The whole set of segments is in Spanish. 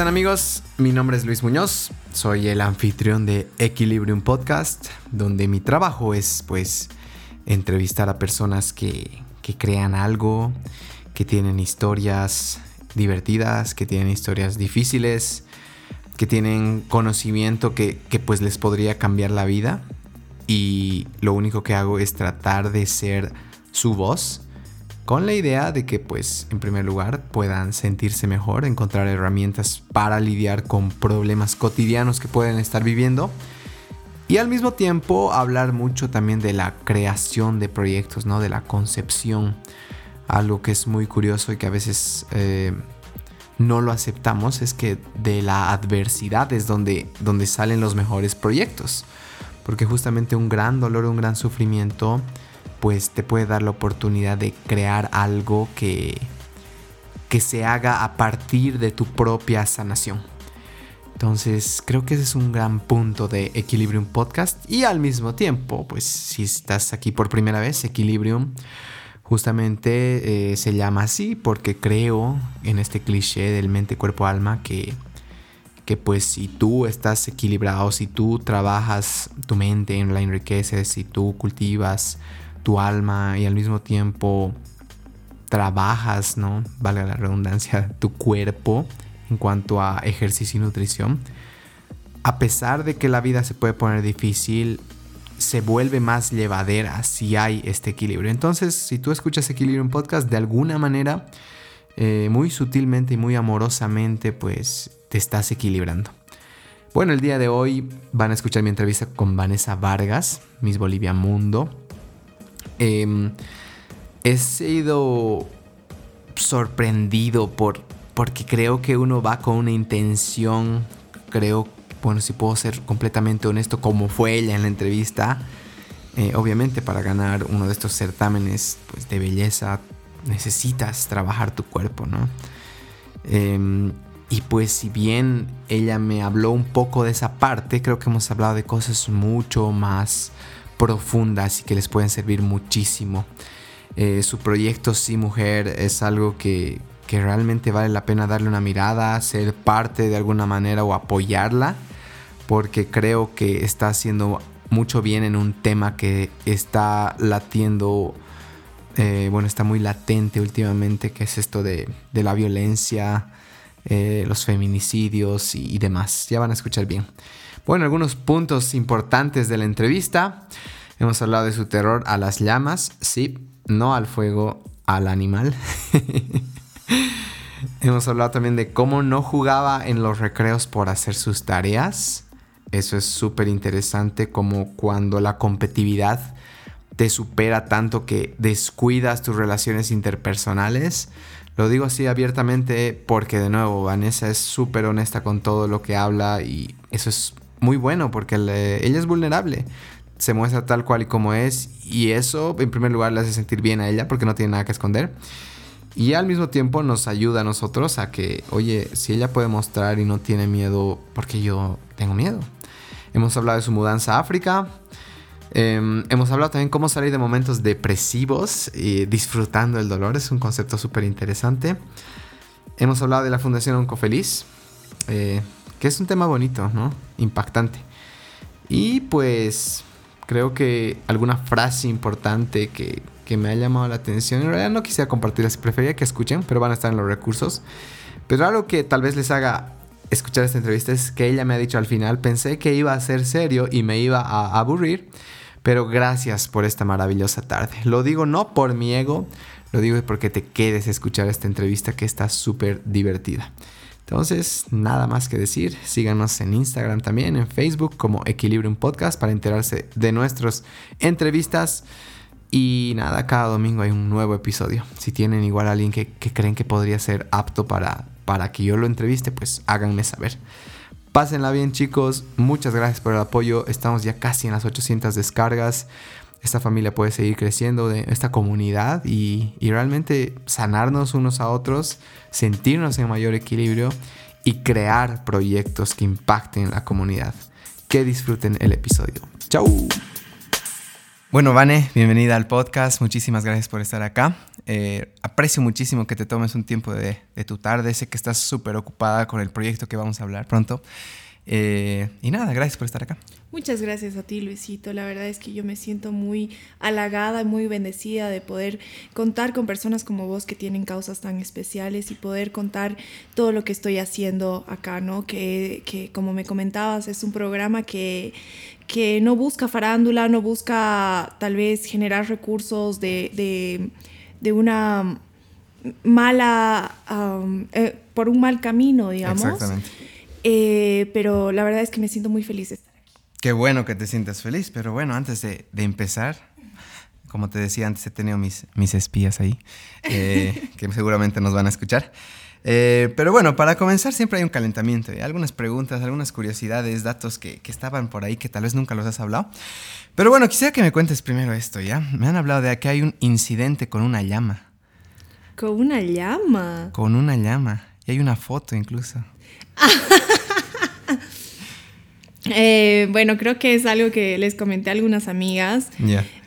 Hola, ¿cómo están amigos? Mi nombre es Luis Muñoz, soy el anfitrión de Equilibrium Podcast, donde mi trabajo es pues entrevistar a personas que, que crean algo, que tienen historias divertidas, que tienen historias difíciles, que tienen conocimiento que, que pues les podría cambiar la vida. Y lo único que hago es tratar de ser su voz con la idea de que pues en primer lugar puedan sentirse mejor, encontrar herramientas para lidiar con problemas cotidianos que pueden estar viviendo y al mismo tiempo hablar mucho también de la creación de proyectos, ¿no? De la concepción, algo que es muy curioso y que a veces eh, no lo aceptamos es que de la adversidad es donde, donde salen los mejores proyectos, porque justamente un gran dolor, un gran sufrimiento pues te puede dar la oportunidad de crear algo que, que se haga a partir de tu propia sanación. Entonces creo que ese es un gran punto de Equilibrium Podcast y al mismo tiempo, pues si estás aquí por primera vez, Equilibrium justamente eh, se llama así porque creo en este cliché del mente, cuerpo, alma que, que pues si tú estás equilibrado, si tú trabajas tu mente, la enriqueces, si tú cultivas tu alma y al mismo tiempo trabajas, ¿no? Vale la redundancia, tu cuerpo en cuanto a ejercicio y nutrición. A pesar de que la vida se puede poner difícil, se vuelve más llevadera si hay este equilibrio. Entonces, si tú escuchas Equilibrio en podcast, de alguna manera, eh, muy sutilmente y muy amorosamente, pues te estás equilibrando. Bueno, el día de hoy van a escuchar mi entrevista con Vanessa Vargas, Miss Bolivia Mundo. Em, he sido sorprendido por, porque creo que uno va con una intención, creo, bueno, si puedo ser completamente honesto, como fue ella en la entrevista, eh, obviamente para ganar uno de estos certámenes pues, de belleza necesitas trabajar tu cuerpo, ¿no? Em, y pues si bien ella me habló un poco de esa parte, creo que hemos hablado de cosas mucho más profundas y que les pueden servir muchísimo. Eh, su proyecto Sí Mujer es algo que, que realmente vale la pena darle una mirada, ser parte de alguna manera o apoyarla, porque creo que está haciendo mucho bien en un tema que está latiendo, eh, bueno, está muy latente últimamente, que es esto de, de la violencia, eh, los feminicidios y, y demás. Ya van a escuchar bien. Bueno, algunos puntos importantes de la entrevista. Hemos hablado de su terror a las llamas, sí, no al fuego, al animal. Hemos hablado también de cómo no jugaba en los recreos por hacer sus tareas. Eso es súper interesante, como cuando la competitividad te supera tanto que descuidas tus relaciones interpersonales. Lo digo así abiertamente porque de nuevo Vanessa es súper honesta con todo lo que habla y eso es muy bueno porque ella es vulnerable. Se muestra tal cual y como es y eso en primer lugar le hace sentir bien a ella porque no tiene nada que esconder. Y al mismo tiempo nos ayuda a nosotros a que, oye, si ella puede mostrar y no tiene miedo, porque yo tengo miedo. Hemos hablado de su mudanza a África. Em, hemos hablado también cómo salir de momentos depresivos disfrutando el dolor. Es un concepto súper interesante. Hemos hablado de la Fundación Oncofeliz. Eh, que es un tema bonito, ¿no? Impactante. Y pues creo que alguna frase importante que, que me ha llamado la atención, en realidad no quisiera compartirlas, prefería que escuchen, pero van a estar en los recursos. Pero algo que tal vez les haga escuchar esta entrevista es que ella me ha dicho al final, pensé que iba a ser serio y me iba a aburrir, pero gracias por esta maravillosa tarde. Lo digo no por mi ego, lo digo porque te quedes a escuchar esta entrevista que está súper divertida. Entonces, nada más que decir, síganos en Instagram también, en Facebook como Equilibrium Podcast para enterarse de nuestras entrevistas. Y nada, cada domingo hay un nuevo episodio. Si tienen igual a alguien que, creen que podría ser apto para, para que yo lo entreviste, pues háganme saber. Pásenla bien chicos, muchas gracias por el apoyo. Estamos ya casi en las 800 descargas esta familia puede seguir creciendo, de esta comunidad y, realmente sanarnos unos a otros, sentirnos en mayor equilibrio y crear proyectos que impacten la comunidad. Que disfruten el episodio. ¡Chao! Bueno, Vane, bienvenida al podcast. Muchísimas gracias por estar acá. Eh, aprecio muchísimo que te tomes un tiempo de, tu tarde. Sé que estás súper ocupada con el proyecto que vamos a hablar pronto. Eh, y nada, gracias por estar acá. Muchas gracias a ti, Luisito. La verdad es que yo me siento muy halagada, muy bendecida de poder contar con personas como vos que tienen causas tan especiales y poder contar todo lo que estoy haciendo acá, ¿no? Que, que como me comentabas, es un programa que, que no busca farándula, no busca tal vez generar recursos de, de, de una mala, eh, por un mal camino, digamos. Exactamente. Eh, pero la verdad es que me siento muy feliz de estar aquí. Qué bueno que te sientas feliz, pero bueno, antes de, de empezar, como te decía antes, he tenido mis, mis espías ahí, eh, que seguramente nos van a escuchar. Eh, pero bueno, para comenzar siempre hay un calentamiento, hay algunas preguntas, algunas curiosidades, datos que, que, estaban por ahí que tal vez nunca los has hablado. Pero bueno, quisiera que me cuentes primero esto, ¿ya? Me han hablado de que hay un incidente con una llama. ¿Con una llama? Con una llama. Y hay una foto incluso. Eh, bueno, creo que es algo que les comenté a algunas amigas.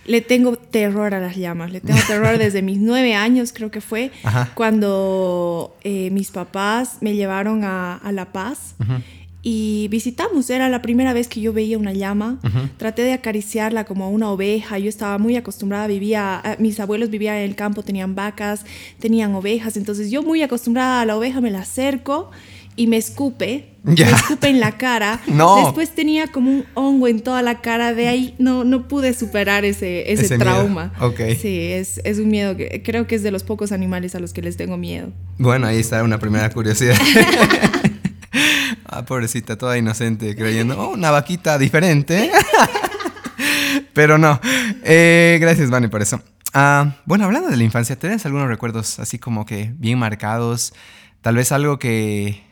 Le tengo terror a las llamas. Le tengo terror desde mis nueve años, creo que fue, cuando eh, mis papás me llevaron a, La Paz. Y visitamos, era la primera vez que yo veía una llama. Traté de acariciarla como una oveja. Yo estaba muy acostumbrada, vivía, eh, mis abuelos vivían en el campo, tenían vacas, tenían ovejas. Entonces yo muy acostumbrada a la oveja me la acerco y me escupe, me escupe en la cara. Después tenía como un hongo en toda la cara, de ahí no, no pude superar ese, ese, trauma. Sí, es, es, un miedo que creo que es de los pocos animales a los que les tengo miedo. Bueno, ahí está una primera curiosidad. ah, pobrecita, toda inocente, creyendo, oh, una vaquita diferente. Pero no. Eh, gracias, Vani, por eso. Ah, bueno, hablando de la infancia, ¿tienes algunos recuerdos así como que bien marcados? Tal vez algo que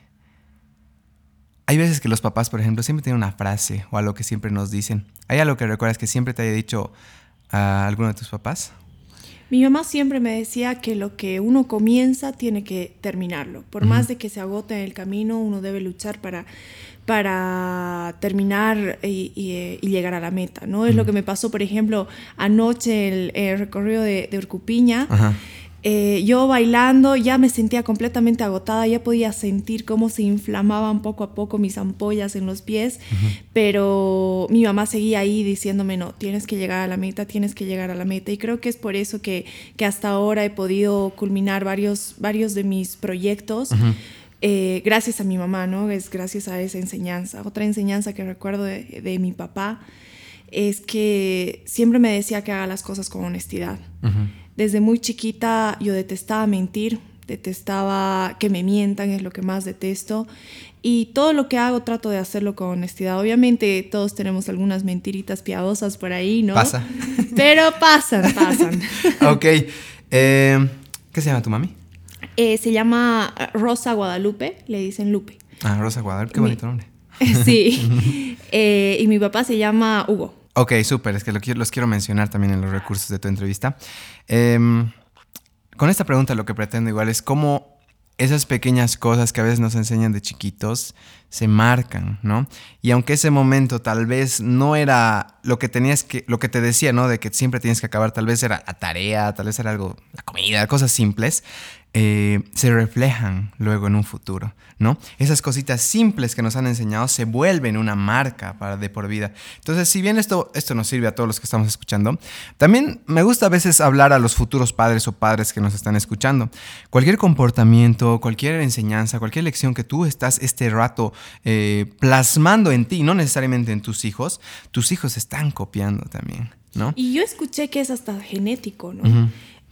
hay veces que los papás, por ejemplo, siempre tienen una frase o algo que siempre nos dicen. ¿Hay algo que recuerdas que siempre te haya dicho a alguno de tus papás? Mi mamá siempre me decía que lo que uno comienza tiene que terminarlo. Por más de que se agote en el camino, uno debe luchar para, para terminar y, llegar a la meta. ¿no? Es lo que me pasó, por ejemplo, anoche el, recorrido de, de Urcupiña. Eh, yo bailando ya me sentía completamente agotada, ya podía sentir cómo se inflamaban poco a poco mis ampollas en los pies, pero mi mamá seguía ahí diciéndome, no, tienes que llegar a la meta, tienes que llegar a la meta. Y creo que es por eso que, que hasta ahora he podido culminar varios, varios de mis proyectos. Eh, gracias a mi mamá, ¿no? Es gracias a esa enseñanza. Otra enseñanza que recuerdo de, de mi papá es que siempre me decía que haga las cosas con honestidad. Desde muy chiquita yo detestaba mentir, detestaba que me mientan, es lo que más detesto. Y todo lo que hago trato de hacerlo con honestidad. Obviamente todos tenemos algunas mentiritas piadosas por ahí, ¿no? Pasa. Pero pasan, pasan. ok. Eh, ¿Qué se llama tu mami? Eh, se llama Rosa Guadalupe, le dicen Lupe. Ah, Rosa Guadalupe, qué bonito nombre. sí. Eh, y mi papá se llama Hugo. Ok, súper, es que los quiero mencionar también en los recursos de tu entrevista. Em, con esta pregunta lo que pretendo igual es cómo esas pequeñas cosas que a veces nos enseñan de chiquitos se marcan, ¿no? Y aunque ese momento tal vez no era lo que tenías que, lo que te decía, ¿no? De que siempre tienes que acabar, tal vez era la tarea, tal vez era algo, la comida, cosas simples, eh, se reflejan luego en un futuro, ¿no? Esas cositas simples que nos han enseñado se vuelven una marca para de por vida. Entonces, si bien esto, esto nos sirve a todos los que estamos escuchando, también me gusta a veces hablar a los futuros padres o padres que nos están escuchando. Cualquier comportamiento, cualquier enseñanza, cualquier lección que tú estás este rato eh, plasmando en ti, no necesariamente en tus hijos, tus hijos están copiando también, ¿no? Y yo escuché que es hasta genético, ¿no?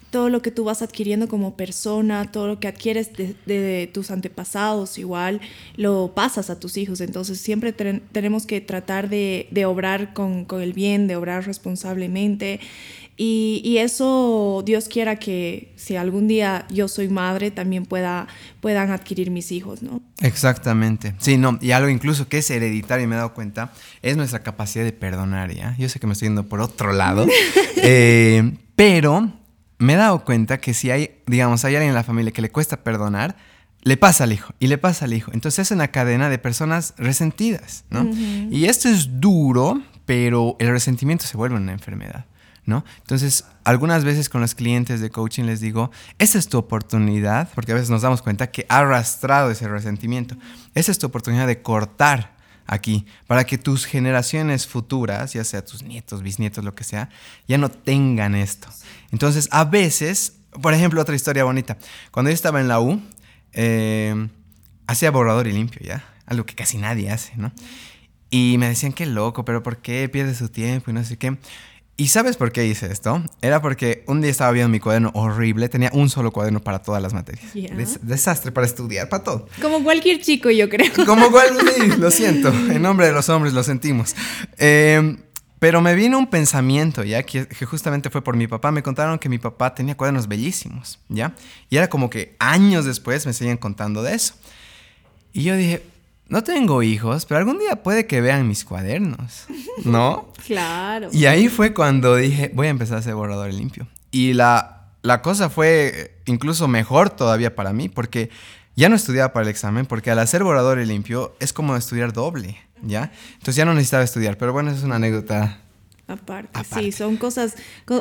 Todo lo que tú vas adquiriendo como persona, todo lo que adquieres de, tus antepasados, igual lo pasas a tus hijos. Entonces siempre tenemos que tratar de, obrar con, el bien, de obrar responsablemente. Y, eso Dios quiera que si algún día yo soy madre, también pueda, puedan adquirir mis hijos, ¿no? Exactamente. Sí, no, y algo incluso que es hereditario, me he dado cuenta, es nuestra capacidad de perdonar, ¿ya? Yo sé que me estoy yendo por otro lado, eh, pero me he dado cuenta que si hay, digamos, hay alguien en la familia que le cuesta perdonar, le pasa al hijo y le pasa al hijo. Entonces es una cadena de personas resentidas, ¿no? Y esto es duro, pero el resentimiento se vuelve una enfermedad. ¿no? Entonces, algunas veces con los clientes de coaching les digo, esa es tu oportunidad, porque a veces nos damos cuenta que ha arrastrado ese resentimiento. Esa es tu oportunidad de cortar aquí, para que tus generaciones futuras, ya sea tus nietos, bisnietos, lo que sea, ya no tengan esto. Entonces, a veces, por ejemplo, otra historia bonita. Cuando yo estaba en la U, eh, hacía borrador y limpio, ¿ya? Algo que casi nadie hace, ¿no? Y me decían, qué loco, pero ¿por qué pierde su tiempo y no sé qué? ¿Y sabes por qué hice esto? Era porque un día estaba viendo mi cuaderno horrible, tenía un solo cuaderno para todas las materias. desastre para estudiar, para todo. Como cualquier chico, yo creo. Como cualquier, lo siento, en nombre de los hombres lo sentimos. Em, pero me vino un pensamiento, ¿ya? Que, que, justamente fue por mi papá. Me contaron que mi papá tenía cuadernos bellísimos, ¿ya? Y era como que años después me seguían contando de eso. Y yo dije, no tengo hijos, pero algún día puede que vean mis cuadernos, ¿no? claro. Y ahí fue cuando dije, voy a empezar a hacer borrador limpio. Y la, la cosa fue incluso mejor todavía para mí, porque ya no estudiaba para el examen, porque al hacer borrador limpio es como estudiar doble, ¿ya? Entonces ya no necesitaba estudiar, pero bueno, esa es una anécdota Aparte, sí, son cosas,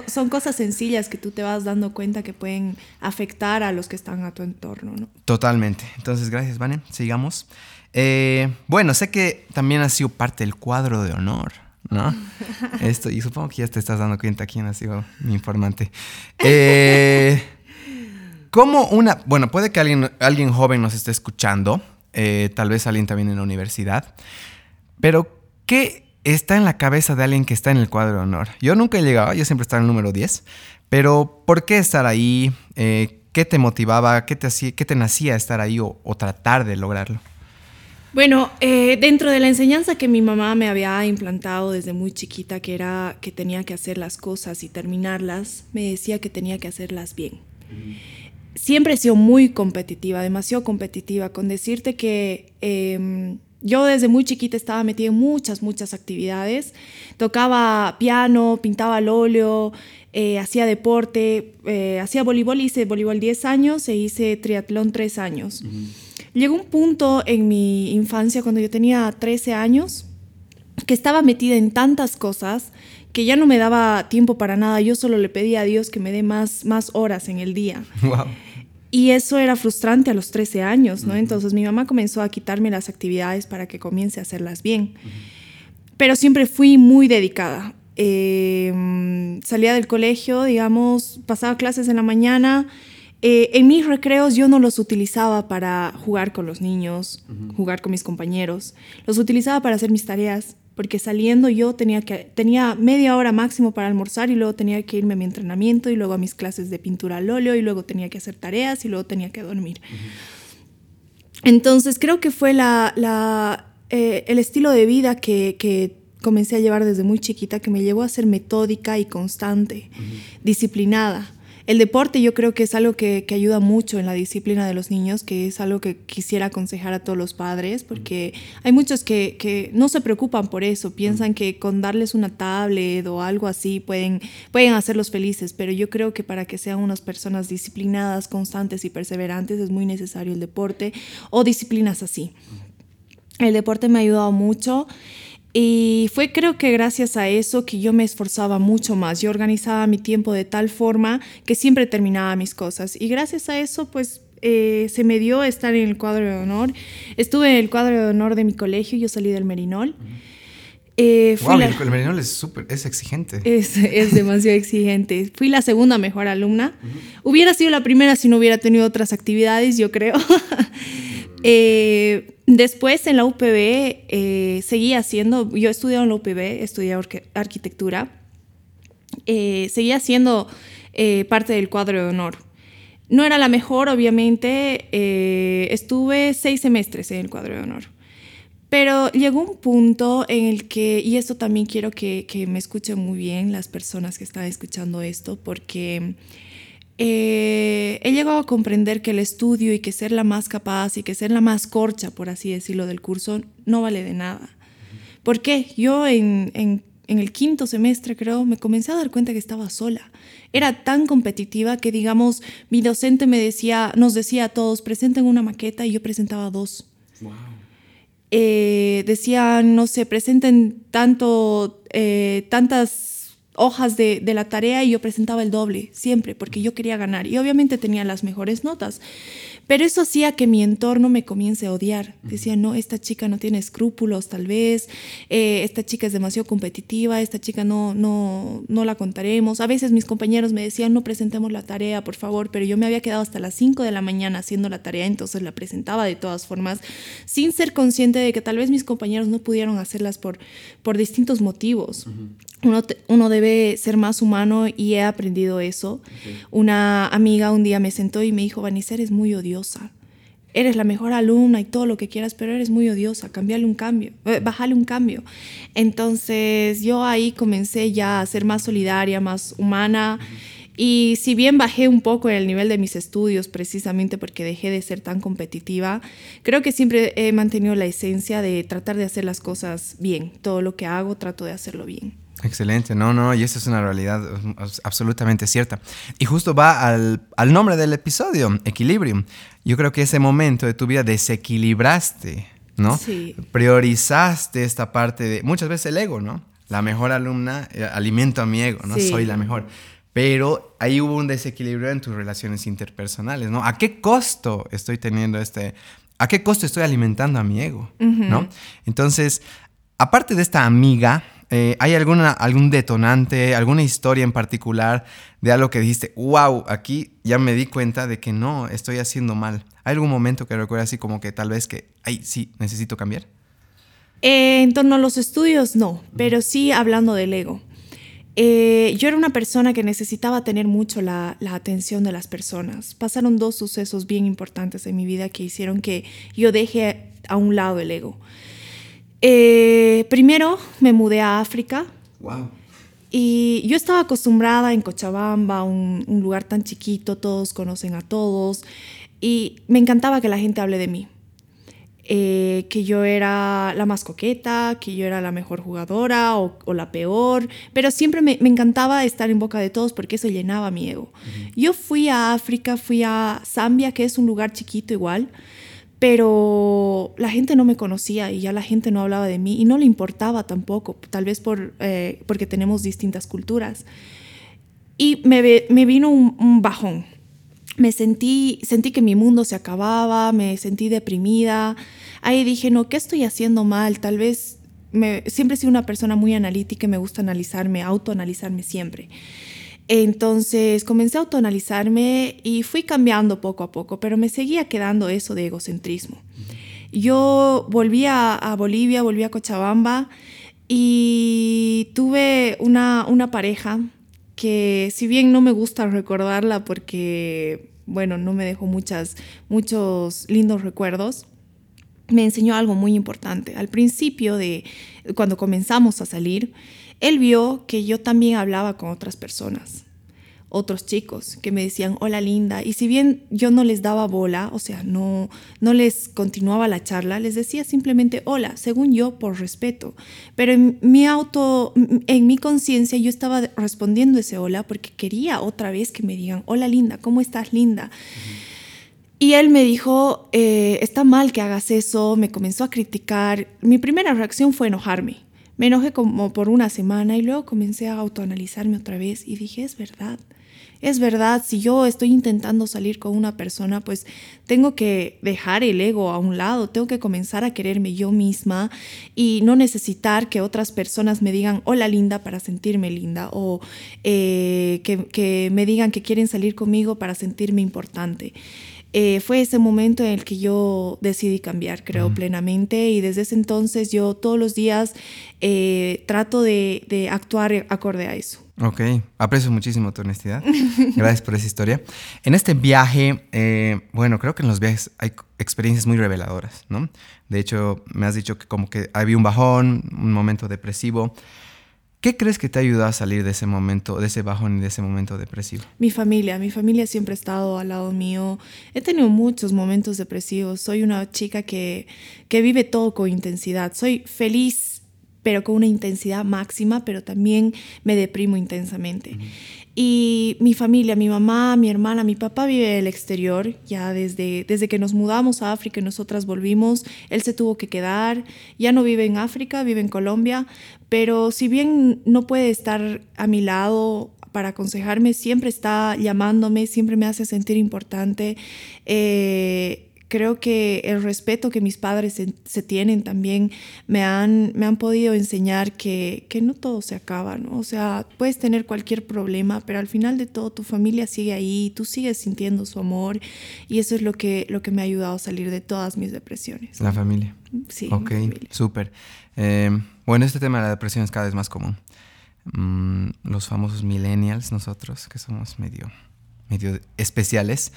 son cosas sencillas que tú te vas dando cuenta que pueden afectar a los que están a tu entorno, ¿no? Totalmente. Entonces, gracias, Vane. Sigamos. Eh, bueno, sé que también ha sido parte del cuadro de honor, ¿no? Esto, y supongo que ya te estás dando cuenta quién ha sido mi informante. Eh, como una, bueno, puede que alguien, alguien joven nos esté escuchando, eh, tal vez alguien también en la universidad, pero ¿qué está en la cabeza de alguien que está en el cuadro de honor? Yo nunca he llegado, yo siempre estaba en el número 10, pero ¿por qué estar ahí? ¿Qué te motivaba? ¿Qué te, hacía, qué te nacía estar ahí o tratar de lograrlo? Bueno, eh, dentro de la enseñanza que mi mamá me había implantado desde muy chiquita, que era que tenía que hacer las cosas y terminarlas, me decía que tenía que hacerlas bien. Siempre he sido muy competitiva, demasiado competitiva, con decirte que em, yo desde muy chiquita estaba metida en muchas, muchas actividades. Tocaba piano, pintaba al óleo, eh, hacía deporte, eh, hacía voleibol, hice voleibol 10 años e hice triatlón 3 años. Llegó un punto en mi infancia, cuando yo tenía 13 años, que estaba metida en tantas cosas que ya no me daba tiempo para nada. Yo solo le pedía a Dios que me dé más, más horas en el día. Y eso era frustrante a los 13 años, ¿no? Entonces mi mamá comenzó a quitarme las actividades para que comience a hacerlas bien. Pero siempre fui muy dedicada. Em, salía del colegio, digamos, pasaba clases en la mañana eh, en mis recreos yo no los utilizaba para jugar con los niños, jugar con mis compañeros. Los utilizaba para hacer mis tareas, porque saliendo yo tenía, que, tenía media hora máximo para almorzar y luego tenía que irme a mi entrenamiento y luego a mis clases de pintura al óleo y luego tenía que hacer tareas y luego tenía que dormir. Entonces creo que fue la, eh, el estilo de vida que, que, comencé a llevar desde muy chiquita que me llevó a ser metódica y constante, disciplinada. El deporte yo creo que es algo que, ayuda mucho en la disciplina de los niños, que es algo que quisiera aconsejar a todos los padres, porque hay muchos que, no se preocupan por eso, piensan que con darles una tablet o algo así pueden, pueden hacerlos felices, pero yo creo que para que sean unas personas disciplinadas, constantes y perseverantes es muy necesario el deporte o disciplinas así. El deporte me ha ayudado mucho. Y fue creo que gracias a eso que yo me esforzaba mucho más. Yo organizaba mi tiempo de tal forma que siempre terminaba mis cosas. Y gracias a eso, pues eh, se me dio estar en el cuadro de honor. Estuve en el cuadro de honor de mi colegio, yo salí del Merinol. Eh, el Merinol es súper, es exigente. Es, es demasiado exigente. Fui la segunda mejor alumna. Hubiera sido la primera si no hubiera tenido otras actividades, yo creo. Eh, después en la UPB eh, seguí haciendo, yo estudié en la UPB, estudié arquitectura, eh, seguía haciendo eh, parte del cuadro de honor. No era la mejor, obviamente, estuve seis semestres en el cuadro de honor. Pero llegó un punto en el que, y esto también quiero que, que me escuchen muy bien las personas que están escuchando esto, porque eh, he llegado a comprender que el estudio y que ser la más capaz y que ser la más corcha, por así decirlo, del curso no vale de nada. ¿Por qué? Yo en, en, el quinto semestre, creo, me comencé a dar cuenta que estaba sola. Era tan competitiva que, digamos, mi docente me decía, nos decía a todos, presenten una maqueta y yo presentaba dos. Wow. Eh, decían, no sé, presenten tanto, eh, tantas hojas de, de, la tarea y yo presentaba el doble, siempre, porque yo quería ganar. Y obviamente tenía las mejores notas. Pero eso hacía que mi entorno me comience a odiar. Decía, no, esta chica no tiene escrúpulos tal vez, eh, esta chica es demasiado competitiva, esta chica no, no, no la contaremos. A veces mis compañeros me decían, no presentemos la tarea, por favor, pero yo me había quedado hasta las 5 de la mañana haciendo la tarea, entonces la presentaba de todas formas, sin ser consciente de que tal vez mis compañeros no pudieron hacerlas por, por distintos motivos. Uno, uno, debe ser más humano y he aprendido eso. Una amiga un día me sentó y me dijo, Vanessa, eres muy odiosa Eres la mejor alumna y todo lo que quieras, pero eres muy odiosa. Cambiarle un cambio, eh, bajarle un cambio. Entonces yo ahí comencé ya a ser más solidaria, más humana. Y si bien bajé un poco en el nivel de mis estudios, precisamente porque dejé de ser tan competitiva, creo que siempre he mantenido la esencia de tratar de hacer las cosas bien. Todo lo que hago, trato de hacerlo bien. Excelente, no, no, y eso es una realidad absolutamente cierta. Y justo va al, al, nombre del episodio, equilibrio. Yo creo que ese momento de tu vida desequilibraste, ¿no? Sí. Priorizaste esta parte de, muchas veces el ego, ¿no? La mejor alumna, eh, alimento a mi ego, ¿no? Soy la mejor. Pero ahí hubo un desequilibrio en tus relaciones interpersonales, ¿no? ¿A qué costo estoy teniendo este, a qué costo estoy alimentando a mi ego, ¿no? Entonces, aparte de esta amiga, eh, ¿Hay alguna, algún detonante, alguna historia en particular de algo que dijiste, wow, aquí ya me di cuenta de que no, estoy haciendo mal? ¿Hay algún momento que recuerdas así como que tal vez que, ay, sí, necesito cambiar? Eh, en torno a los estudios, no, pero sí hablando del ego. Eh, yo era una persona que necesitaba tener mucho la, atención de las personas. Pasaron dos sucesos bien importantes en mi vida que hicieron que yo deje a un lado el ego. Eh, primero me mudé a África. Wow. Y yo estaba acostumbrada en Cochabamba, un, un, lugar tan chiquito, todos conocen a todos, y me encantaba que la gente hable de mí. Eh, que yo era la más coqueta, que yo era la mejor jugadora o, o la peor, pero siempre me, me, encantaba estar en boca de todos porque eso llenaba mi ego. Uh -huh. Yo fui a África, fui a Zambia, que es un lugar chiquito igual, pero la gente no me conocía y ya la gente no hablaba de mí y no le importaba tampoco, tal vez por, eh, porque tenemos distintas culturas. Y me, me vino un, un, bajón. Me sentí, sentí que mi mundo se acababa, me sentí deprimida. Ahí dije, no, ¿qué estoy haciendo mal? Tal vez me, siempre he sido una persona muy analítica y me gusta analizarme, autoanalizarme siempre. Entonces comencé a autoanalizarme y fui cambiando poco a poco, pero me seguía quedando eso de egocentrismo. Yo volví a, a Bolivia, volví a Cochabamba y tuve una, una pareja que si bien no me gusta recordarla porque, bueno, no me dejó muchas, muchos lindos recuerdos, me enseñó algo muy importante. Al principio de cuando comenzamos a salir, él vio que yo también hablaba con otras personas, otros chicos que me decían, hola linda, y si bien yo no les daba bola, o sea, no, no les continuaba la charla, les decía simplemente hola, según yo, por respeto. Pero en mi auto, en mi conciencia, yo estaba respondiendo ese hola porque quería otra vez que me digan, hola linda, ¿cómo estás linda? Y él me dijo, eh, está mal que hagas eso, me comenzó a criticar. Mi primera reacción fue enojarme me enojé como por una semana y luego comencé a autoanalizarme otra vez y dije, es verdad. Es verdad, si yo estoy intentando salir con una persona, pues tengo que dejar el ego a un lado, tengo que comenzar a quererme yo misma y no necesitar que otras personas me digan hola linda para sentirme linda o eh, que, que me digan que quieren salir conmigo para sentirme importante. Eh, fue ese momento en el que yo decidí cambiar, creo, uh -huh. plenamente. Y desde ese entonces yo todos los días eh, trato de, de, actuar acorde a eso. Ok, aprecio muchísimo tu honestidad. Gracias por esa historia. En este viaje, eh, bueno, creo que en los viajes hay experiencias muy reveladoras, ¿no? De hecho, me has dicho que como que había un bajón, un momento depresivo. ¿Qué crees que te ayudó a salir de ese momento, de ese bajón y de ese momento depresivo? Mi familia, mi familia siempre ha estado al lado mío. He tenido muchos momentos depresivos. Soy una chica que, que vive todo con intensidad. Soy feliz, pero con una intensidad máxima, pero también me deprimo intensamente. Y mi familia, mi mamá, mi hermana, mi papá vive en el exterior, ya desde, desde que nos mudamos a África y nosotras volvimos, él se tuvo que quedar, ya no vive en África, vive en Colombia, pero si bien no puede estar a mi lado para aconsejarme, siempre está llamándome, siempre me hace sentir importante. Eh, creo que el respeto que mis padres se, tienen también me han, me han podido enseñar que, que, no todo se acaba, ¿no? O sea, puedes tener cualquier problema, pero al final de todo tu familia sigue ahí, tú sigues sintiendo su amor y eso es lo que, lo que me ha ayudado a salir de todas mis depresiones. La familia. Sí. Ok, súper. Eh, bueno, este tema de la depresión es cada vez más común. Mm, los famosos millennials, nosotros, que somos medio medio especiales,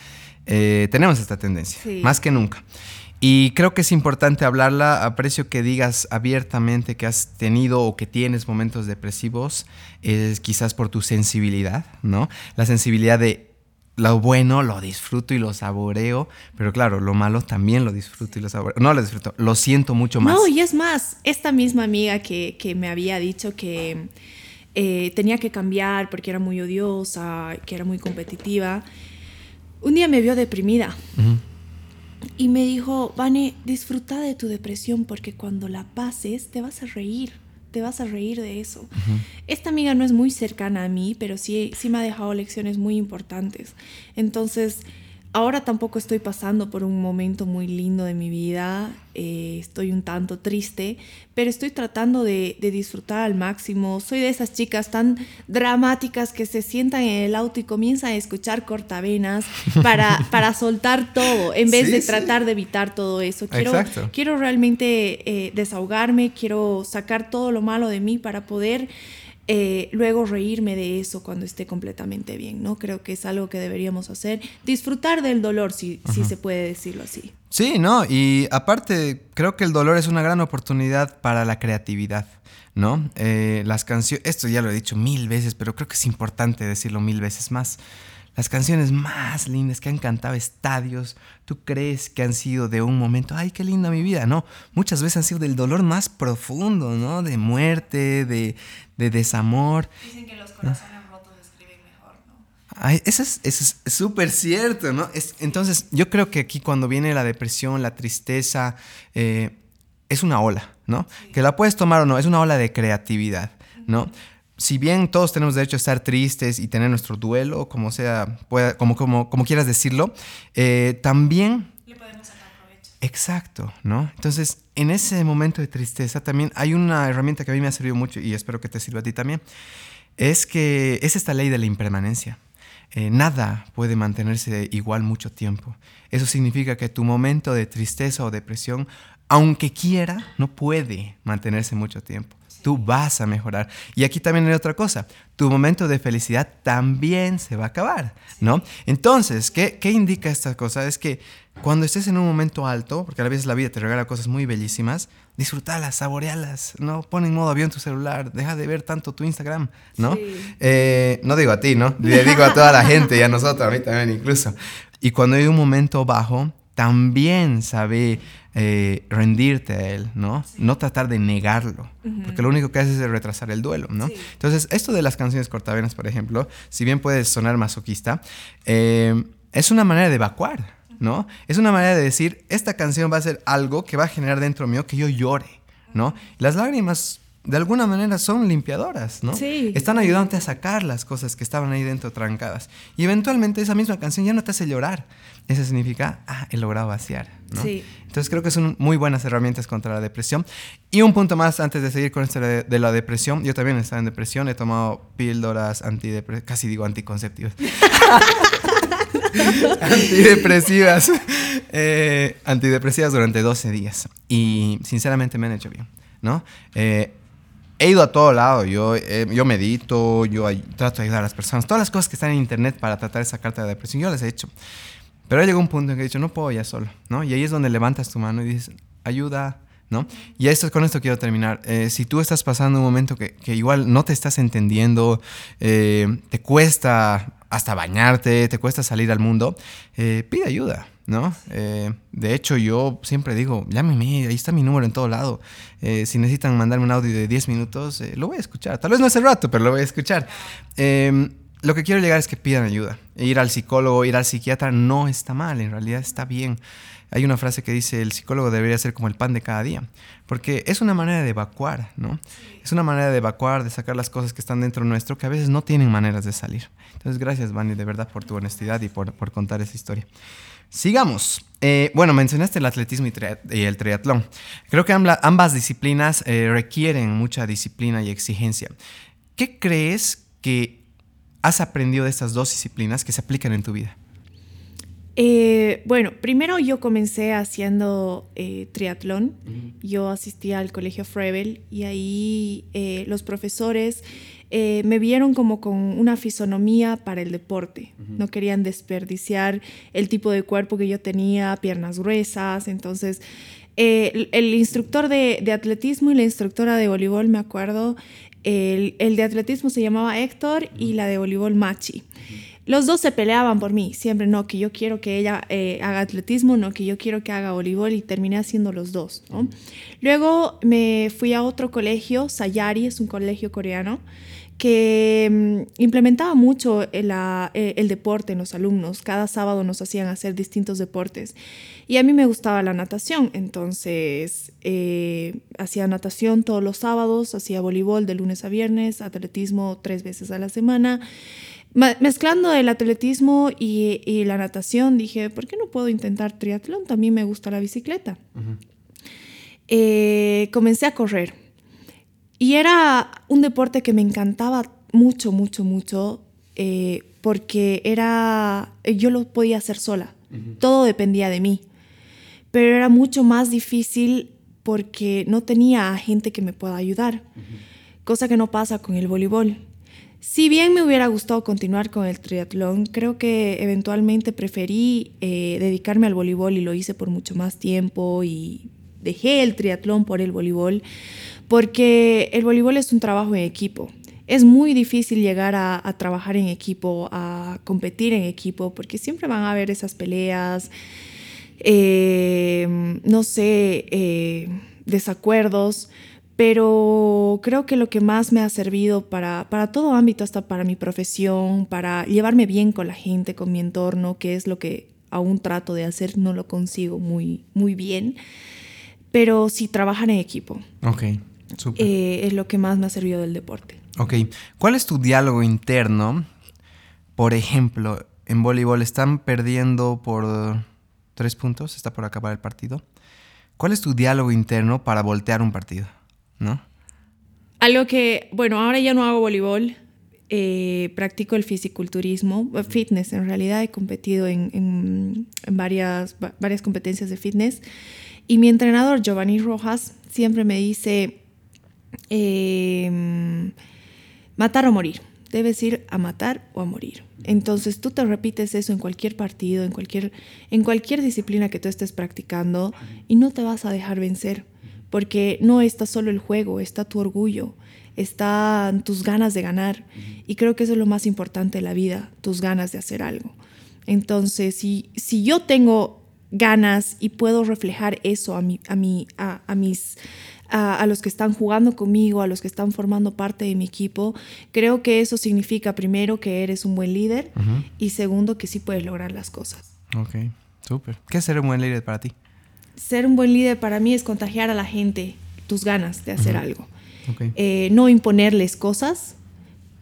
eh, tenemos esta tendencia, más que nunca. Y creo que es importante hablarla. Aprecio que digas abiertamente que has tenido o que tienes momentos depresivos, es quizás por tu sensibilidad, ¿no? La sensibilidad de lo bueno lo disfruto y lo saboreo, pero claro, lo malo también lo disfruto y lo saboreo. No lo disfruto, lo siento mucho más. No, y es más, esta misma amiga que, que me había dicho que eh, tenía que cambiar porque era muy odiosa, que era muy competitiva. Un día me vio deprimida y me dijo, Vane, disfruta de tu depresión porque cuando la pases te vas a reír, te vas a reír de eso. Esta amiga no es muy cercana a mí, pero sí, sí me ha dejado lecciones muy importantes. Entonces, Ahora tampoco estoy pasando por un momento muy lindo de mi vida, eh, estoy un tanto triste, pero estoy tratando de, disfrutar al máximo. Soy de esas chicas tan dramáticas que se sientan en el auto y comienzan a escuchar cortavenas para, para soltar todo, en vez de tratar de evitar todo eso. Quiero, quiero realmente eh, desahogarme, quiero sacar todo lo malo de mí para poder eh, luego reírme de eso cuando esté completamente bien, ¿no? Creo que es algo que deberíamos hacer, disfrutar del dolor, si, si se puede decirlo así. Sí, ¿no? Y aparte, creo que el dolor es una gran oportunidad para la creatividad. ¿No? Eh, las canciones, esto ya lo he dicho mil veces, pero creo que es importante decirlo mil veces más. Las canciones más lindas que han cantado estadios, tú crees que han sido de un momento, ay, qué linda mi vida, no, muchas veces han sido del dolor más profundo, ¿no? De muerte, de, desamor. Dicen que los corazones rotos escriben mejor, ¿no? Ay, eso es súper cierto, ¿no? Es, entonces, yo creo que aquí cuando viene la depresión, la tristeza, eh, es una ola, ¿no? Que la puedes tomar o no, es una ola de creatividad, ¿no? Si bien todos tenemos derecho a estar tristes y tener nuestro duelo, como sea, como, como, como quieras decirlo, eh, también... Le podemos sacar provecho. Exacto, ¿no? Entonces, en ese momento de tristeza también hay una herramienta que a mí me ha servido mucho y espero que te sirva a ti también, es que es esta ley de la impermanencia. Eh, nada puede mantenerse igual mucho tiempo. Eso significa que tu momento de tristeza o depresión, aunque quiera, no puede mantenerse mucho tiempo tú vas a mejorar. Y aquí también hay otra cosa, tu momento de felicidad también se va a acabar, ¿no? Entonces, ¿qué, ¿qué, indica esta cosa? Es que cuando estés en un momento alto, porque a veces la vida te regala cosas muy bellísimas, disfrútalas, saborealas, ¿no? Pon en modo avión tu celular, deja de ver tanto tu Instagram, ¿no? Eh, no digo a ti, ¿no? Le digo a toda la gente y a nosotros, a mí también incluso. Y cuando hay un momento bajo, también sabe eh, rendirte a él, ¿no? No tratar de negarlo, porque lo único que hace es retrasar el duelo, ¿no? Entonces, esto de las canciones cortavenas, por ejemplo, si bien puede sonar masoquista, eh, es una manera de evacuar, ¿no? Es una manera de decir, esta canción va a ser algo que va a generar dentro mío que yo llore, ¿no? Las lágrimas de alguna manera son limpiadoras, ¿no? Sí. Están ayudándote a sacar las cosas que estaban ahí dentro trancadas. Y eventualmente esa misma canción ya no te hace llorar. Eso significa, ah, he logrado vaciar, ¿no? Sí. Entonces creo que son muy buenas herramientas contra la depresión. Y un punto más antes de seguir con esto de, la depresión. Yo también he estado en depresión, he tomado píldoras antidepresivas, casi digo anticonceptivas. antidepresivas. Eh, antidepresivas durante 12 días. Y sinceramente me han hecho bien, ¿no? Eh, he ido a todo lado. Yo, eh, yo medito, yo trato de ayudar a las personas. Todas las cosas que están en internet para tratar esa carta de depresión, yo las he hecho. Pero llegó un punto en que he dicho, no puedo ya solo, ¿no? Y ahí es donde levantas tu mano y dices, ayuda ¿no? Y esto, con esto quiero terminar. Eh, si tú estás pasando un momento que, igual no te estás entendiendo, eh, te cuesta hasta bañarte, te cuesta salir al mundo, eh, pide ayuda, ¿no? de hecho, yo siempre digo, llámeme, ahí está mi número en todo lado. si necesitan mandarme un audio de 10 minutos, lo voy a escuchar. Tal vez no hace rato, pero lo voy a escuchar. Em, lo que quiero llegar es que pidan ayuda. Ir al psicólogo, ir al psiquiatra no está mal, en realidad está bien. Hay una frase que dice, el psicólogo debería ser como el pan de cada día, porque es una manera de evacuar, ¿no? Es una manera de evacuar, de sacar las cosas que están dentro nuestro, que a veces no tienen maneras de salir. Entonces, gracias, Vani, de verdad, por tu honestidad y por, contar esa historia. Sigamos. Eh, bueno, mencionaste el atletismo y, el triatlón. Creo que ambas disciplinas eh, requieren mucha disciplina y exigencia. ¿Qué crees que has aprendido de estas dos disciplinas que se aplican en tu vida? Eh, bueno, primero yo comencé haciendo eh, triatlón. Yo asistía al colegio Frebel y ahí eh, los profesores me vieron como con una fisonomía para el deporte. No querían desperdiciar el tipo de cuerpo que yo tenía, piernas gruesas. Entonces, el, instructor de, atletismo y la instructora de voleibol, me acuerdo, el, el de atletismo se llamaba Héctor y la de voleibol Machi los dos se peleaban por mí, siempre, no, que yo quiero que ella eh, haga atletismo, no, que yo quiero que haga voleibol y terminé haciendo los dos. Luego me fui a otro colegio, Sayari, es un colegio coreano, que mm, implementaba mucho el, eh, el, deporte en los alumnos. Cada sábado nos hacían hacer distintos deportes. Y a mí me gustaba la natación, entonces eh, hacía natación todos los sábados, hacía voleibol de lunes a viernes, atletismo tres veces a la semana mezclando el atletismo y, la natación, dije, ¿por qué no puedo intentar triatlón? También me gusta la bicicleta. Eh, comencé a correr. Y era un deporte que me encantaba mucho, mucho, mucho, eh, porque era, yo lo podía hacer sola. Todo dependía de mí. Pero era mucho más difícil porque no tenía gente que me pueda ayudar. Cosa que no pasa con el voleibol si bien me hubiera gustado continuar con el triatlón, creo que eventualmente preferí eh, dedicarme al voleibol y lo hice por mucho más tiempo y dejé el triatlón por el voleibol, porque el voleibol es un trabajo en equipo. Es muy difícil llegar a, trabajar en equipo, a competir en equipo, porque siempre van a haber esas peleas, eh, no sé, eh, desacuerdos pero creo que lo que más me ha servido para, para todo ámbito, hasta para mi profesión, para llevarme bien con la gente, con mi entorno, que es lo que aún trato de hacer, no lo consigo muy, muy bien, pero sí trabajar en equipo. Ok, súper. Eh, es lo que más me ha servido del deporte. Ok, ¿cuál es tu diálogo interno? Por ejemplo, en voleibol están perdiendo por tres puntos, está por acabar el partido. ¿Cuál es tu diálogo interno para voltear un partido? ¿no? Algo que, bueno, ahora ya no hago voleibol, eh, practico el fisiculturismo, eh, fitness en realidad, he competido en, varias, varias competencias de fitness y mi entrenador Giovanni Rojas siempre me dice, em, matar o morir, debes ir a matar o a morir. Entonces tú te repites eso en cualquier partido, en cualquier, en cualquier disciplina que tú estés practicando y no te vas a dejar vencer porque no está solo el juego, está tu orgullo, están tus ganas de ganar. Y creo que eso es lo más importante de la vida, tus ganas de hacer algo. Entonces, si, si yo tengo ganas y puedo reflejar eso a, mi, a, mi, a, mis... A, los que están jugando conmigo, a los que están formando parte de mi equipo, creo que eso significa primero que eres un buen líder y segundo que sí puedes lograr las cosas. Ok, súper. ¿Qué es ser un buen líder para ti? ser un buen líder para mí es contagiar a la gente tus ganas de hacer algo. Eh, no imponerles cosas,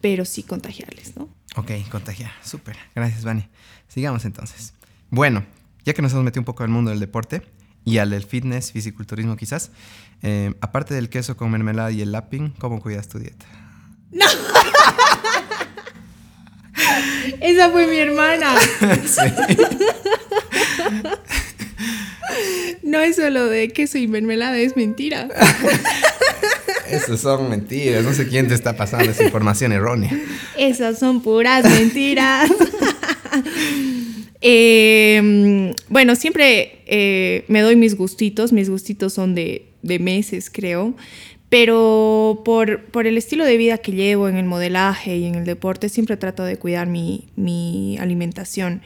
pero sí contagiarles, ¿no? Ok, contagiar. Súper. Gracias, Vani. Sigamos entonces. Bueno, ya que nos hemos metido un poco al mundo del deporte y al del fitness, fisiculturismo quizás, eh, aparte del queso con mermelada y el lapping, ¿cómo cuidas tu dieta? ¡No! Esa fue mi hermana. sí. No es solo de queso y mermelada, es mentira. Esas son mentiras. No sé quién te está pasando esa información errónea. Esas son puras mentiras. Em, bueno, siempre eh, me doy mis gustitos. Mis gustitos son de, meses, creo. Pero por, por, el estilo de vida que llevo en el modelaje y en el deporte, siempre trato de cuidar mi, mi alimentación.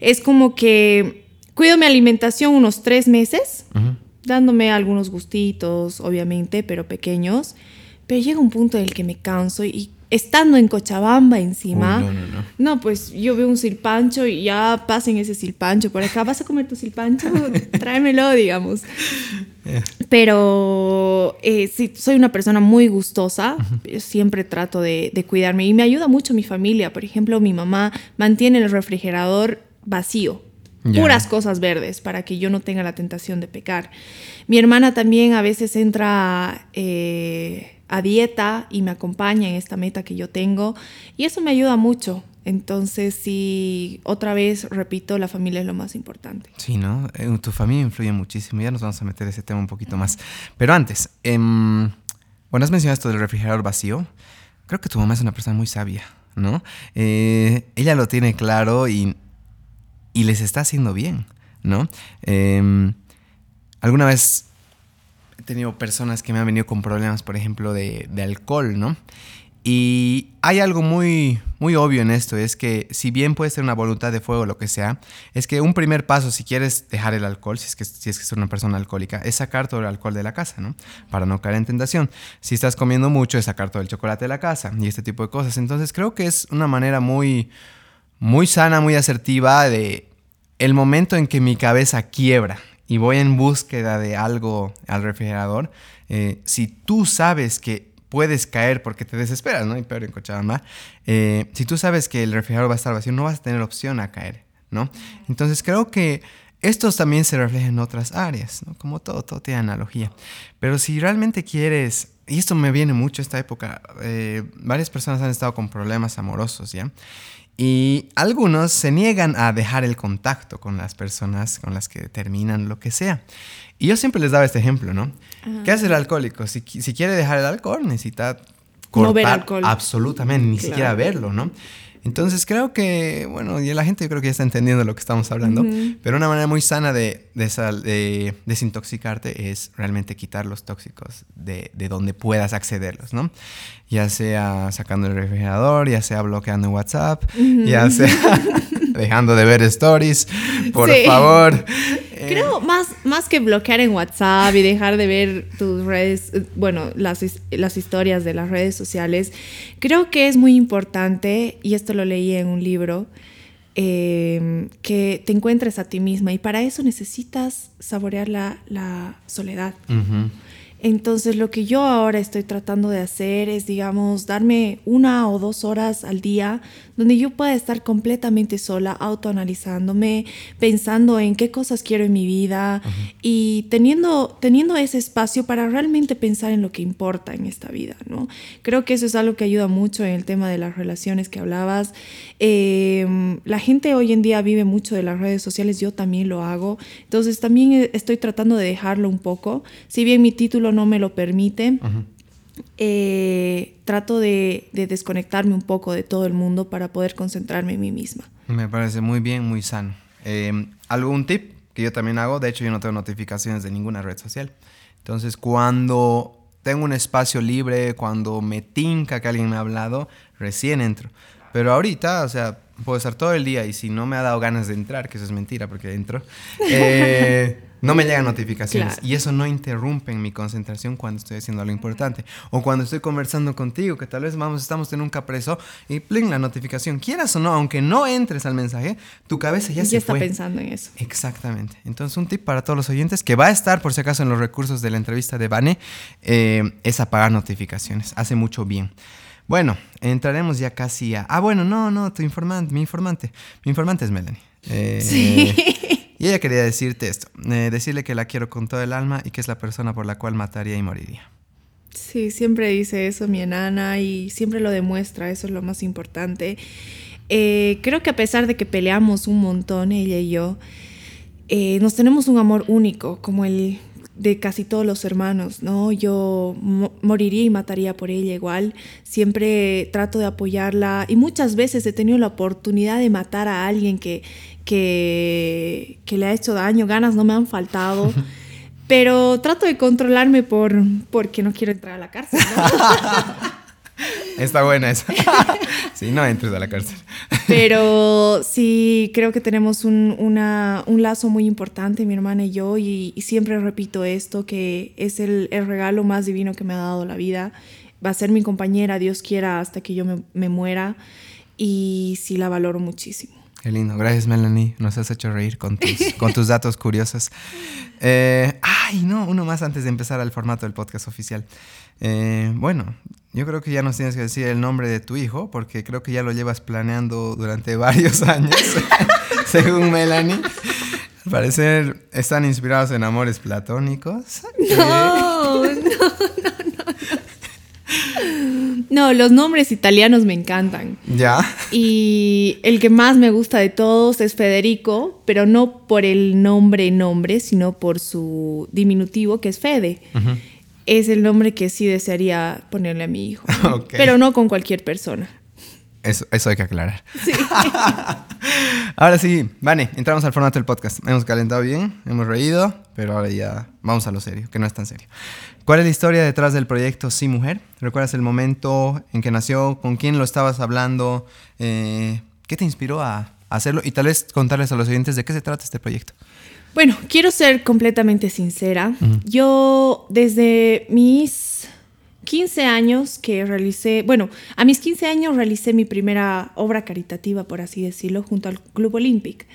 Es como que cuido mi alimentación unos tres meses, dándome algunos gustitos, obviamente, pero pequeños. Pero llega un punto en el que me canso y estando en Cochabamba encima, no, no, no. no, pues yo veo un silpancho y ya pasen ese silpancho por acá, ¿vas a comer tu silpancho? Tráemelo, digamos. Eh. Pero eh, sí, soy una persona muy gustosa, siempre trato de, cuidarme y me ayuda mucho mi familia. Por ejemplo, mi mamá mantiene el refrigerador vacío. Puras cosas verdes para que yo no tenga la tentación de pecar. Mi hermana también a veces entra eh, a dieta y me acompaña en esta meta que yo tengo y eso me ayuda mucho. Entonces, sí, otra vez repito, la familia es lo más importante. Sí, ¿no? Eh, tu familia influye muchísimo. Ya nos vamos a meter ese tema un poquito más. Pero antes, em, bueno, has mencionado esto del refrigerador vacío. Creo que tu mamá es una persona muy sabia, ¿no? Eh, ella lo tiene claro y, y, les está haciendo bien, ¿no? Em, alguna vez he tenido personas que me han venido con problemas, por ejemplo, de, alcohol, ¿no? Y hay algo muy, muy obvio en esto, es que si bien puede ser una voluntad de fuego o lo que sea, es que un primer paso si quieres dejar el alcohol, si es que, si es que una persona alcohólica, es sacar todo el alcohol de la casa, ¿no? Para no caer en tentación. Si estás comiendo mucho, es sacar todo el chocolate de la casa y este tipo de cosas. Entonces creo que es una manera muy, muy sana, muy asertiva de el momento en que mi cabeza quiebra y voy en búsqueda de algo al refrigerador, eh, si tú sabes que puedes caer porque te desesperas, ¿no? Y peor en Cochabamba, eh, si tú sabes que el refrigerador va a estar vacío, no vas a tener opción a caer, ¿no? Entonces creo que estos también se reflejan en otras áreas, ¿no? Como todo, todo tiene analogía. Pero si realmente quieres, y esto me viene mucho esta época, eh, varias personas han estado con problemas amorosos, ¿ya? Y algunos se niegan a dejar el contacto con las personas con las que terminan lo que sea. Y yo siempre les daba este ejemplo, ¿no? ¿Qué hace el alcohólico? Si, si, quiere dejar el alcohol, necesita cortar no ver alcohol. absolutamente, ni siquiera verlo, ¿no? Entonces creo que, bueno, y la gente yo creo que ya está entendiendo lo que estamos hablando, pero una manera muy sana de, de, desintoxicarte es realmente quitar los tóxicos de, de, donde puedas accederlos, ¿no? Ya sea sacando el refrigerador, ya sea bloqueando WhatsApp, ya sea dejando de ver stories, por favor. Creo más, más que bloquear en WhatsApp y dejar de ver tus redes, bueno, las, las historias de las redes sociales, creo que es muy importante, y esto lo leí en un libro, eh, que te encuentres a ti misma y para eso necesitas saborear la, la soledad. Entonces lo que yo ahora estoy tratando de hacer es, digamos, darme una o dos horas al día donde yo pueda estar completamente sola, autoanalizándome, pensando en qué cosas quiero en mi vida y teniendo, teniendo ese espacio para realmente pensar en lo que importa en esta vida, ¿no? Creo que eso es algo que ayuda mucho en el tema de las relaciones que hablabas. Em, la gente hoy en día vive mucho de las redes sociales, yo también lo hago, entonces también estoy tratando de dejarlo un poco, si bien mi título no me lo permite. Eh, trato de, desconectarme un poco de todo el mundo para poder concentrarme en mí misma. Me parece muy bien, muy sano. Eh, ¿Algún tip que yo también hago? De hecho, yo no tengo notificaciones de ninguna red social. Entonces, cuando tengo un espacio libre, cuando me tinca que alguien me ha hablado, recién entro. Pero ahorita, o sea, puedo estar todo el día y si no me ha dado ganas de entrar, que eso es mentira porque entro, eh, no me llegan notificaciones. Y eso no interrumpe mi concentración cuando estoy haciendo algo importante. O cuando estoy conversando contigo, que tal vez vamos, estamos en un capreso y pling, la notificación. Quieras o no, aunque no entres al mensaje, tu cabeza ya, ya está pensando en eso. Exactamente. Entonces, un tip para todos los oyentes que va a estar, por si acaso, en los recursos de la entrevista de Vane, eh, es apagar notificaciones. Hace mucho bien. Bueno, entraremos ya casi a... Ah, bueno, no, no, tu informante, mi informante. Mi informante es Melanie. Eh, sí. Y ella quería decirte esto, eh, decirle que la quiero con todo el alma y que es la persona por la cual mataría y moriría. Sí, siempre dice eso mi enana y siempre lo demuestra, eso es lo más importante. Eh, creo que a pesar de que peleamos un montón, ella y yo, eh, nos tenemos un amor único, como el de casi todos los hermanos, ¿no? Yo moriría y mataría por ella igual. Siempre trato de apoyarla y muchas veces he tenido la oportunidad de matar a alguien que, que, que le ha hecho daño. Ganas no me han faltado. pero trato de controlarme por, porque no quiero entrar a la cárcel. Está buena esa. sí, no entres a la cárcel. Pero sí, creo que tenemos un, un lazo muy importante, mi hermana y yo, y, siempre repito esto, que es el, el, regalo más divino que me ha dado la vida. Va a ser mi compañera, Dios quiera, hasta que yo me, me muera, y sí la valoro muchísimo. Qué lindo. Gracias, Melanie. Nos has hecho reír con tus, datos curiosos. Eh, ay, no, uno más antes de empezar al formato del podcast oficial. Eh, bueno, yo creo que ya nos tienes que decir el nombre de tu hijo, porque creo que ya lo llevas planeando durante varios años, según Melanie. Al parecer están inspirados en amores platónicos. No, no, no, no. Los nombres italianos me encantan. Ya. Y el que más me gusta de todos es Federico, pero no por el nombre nombre, sino por su diminutivo que es Fede es el nombre que sí desearía ponerle a mi hijo. Pero no con cualquier persona. Eso, eso, hay que aclarar. Sí. ahora sí, Vane, entramos al formato del podcast. Hemos calentado bien, hemos reído, pero ahora ya vamos a lo serio, que no es tan serio. ¿Cuál es la historia detrás del proyecto Sí Mujer? ¿Recuerdas el momento en que nació? ¿Con quién lo estabas hablando? Eh, ¿Qué te inspiró a hacerlo? Y tal vez contarles a los oyentes de qué se trata este proyecto. Bueno, quiero ser completamente sincera. Yo desde mis 15 años que realicé, bueno, a mis 15 años realicé mi primera obra caritativa, por así decirlo, junto al Club Olympic.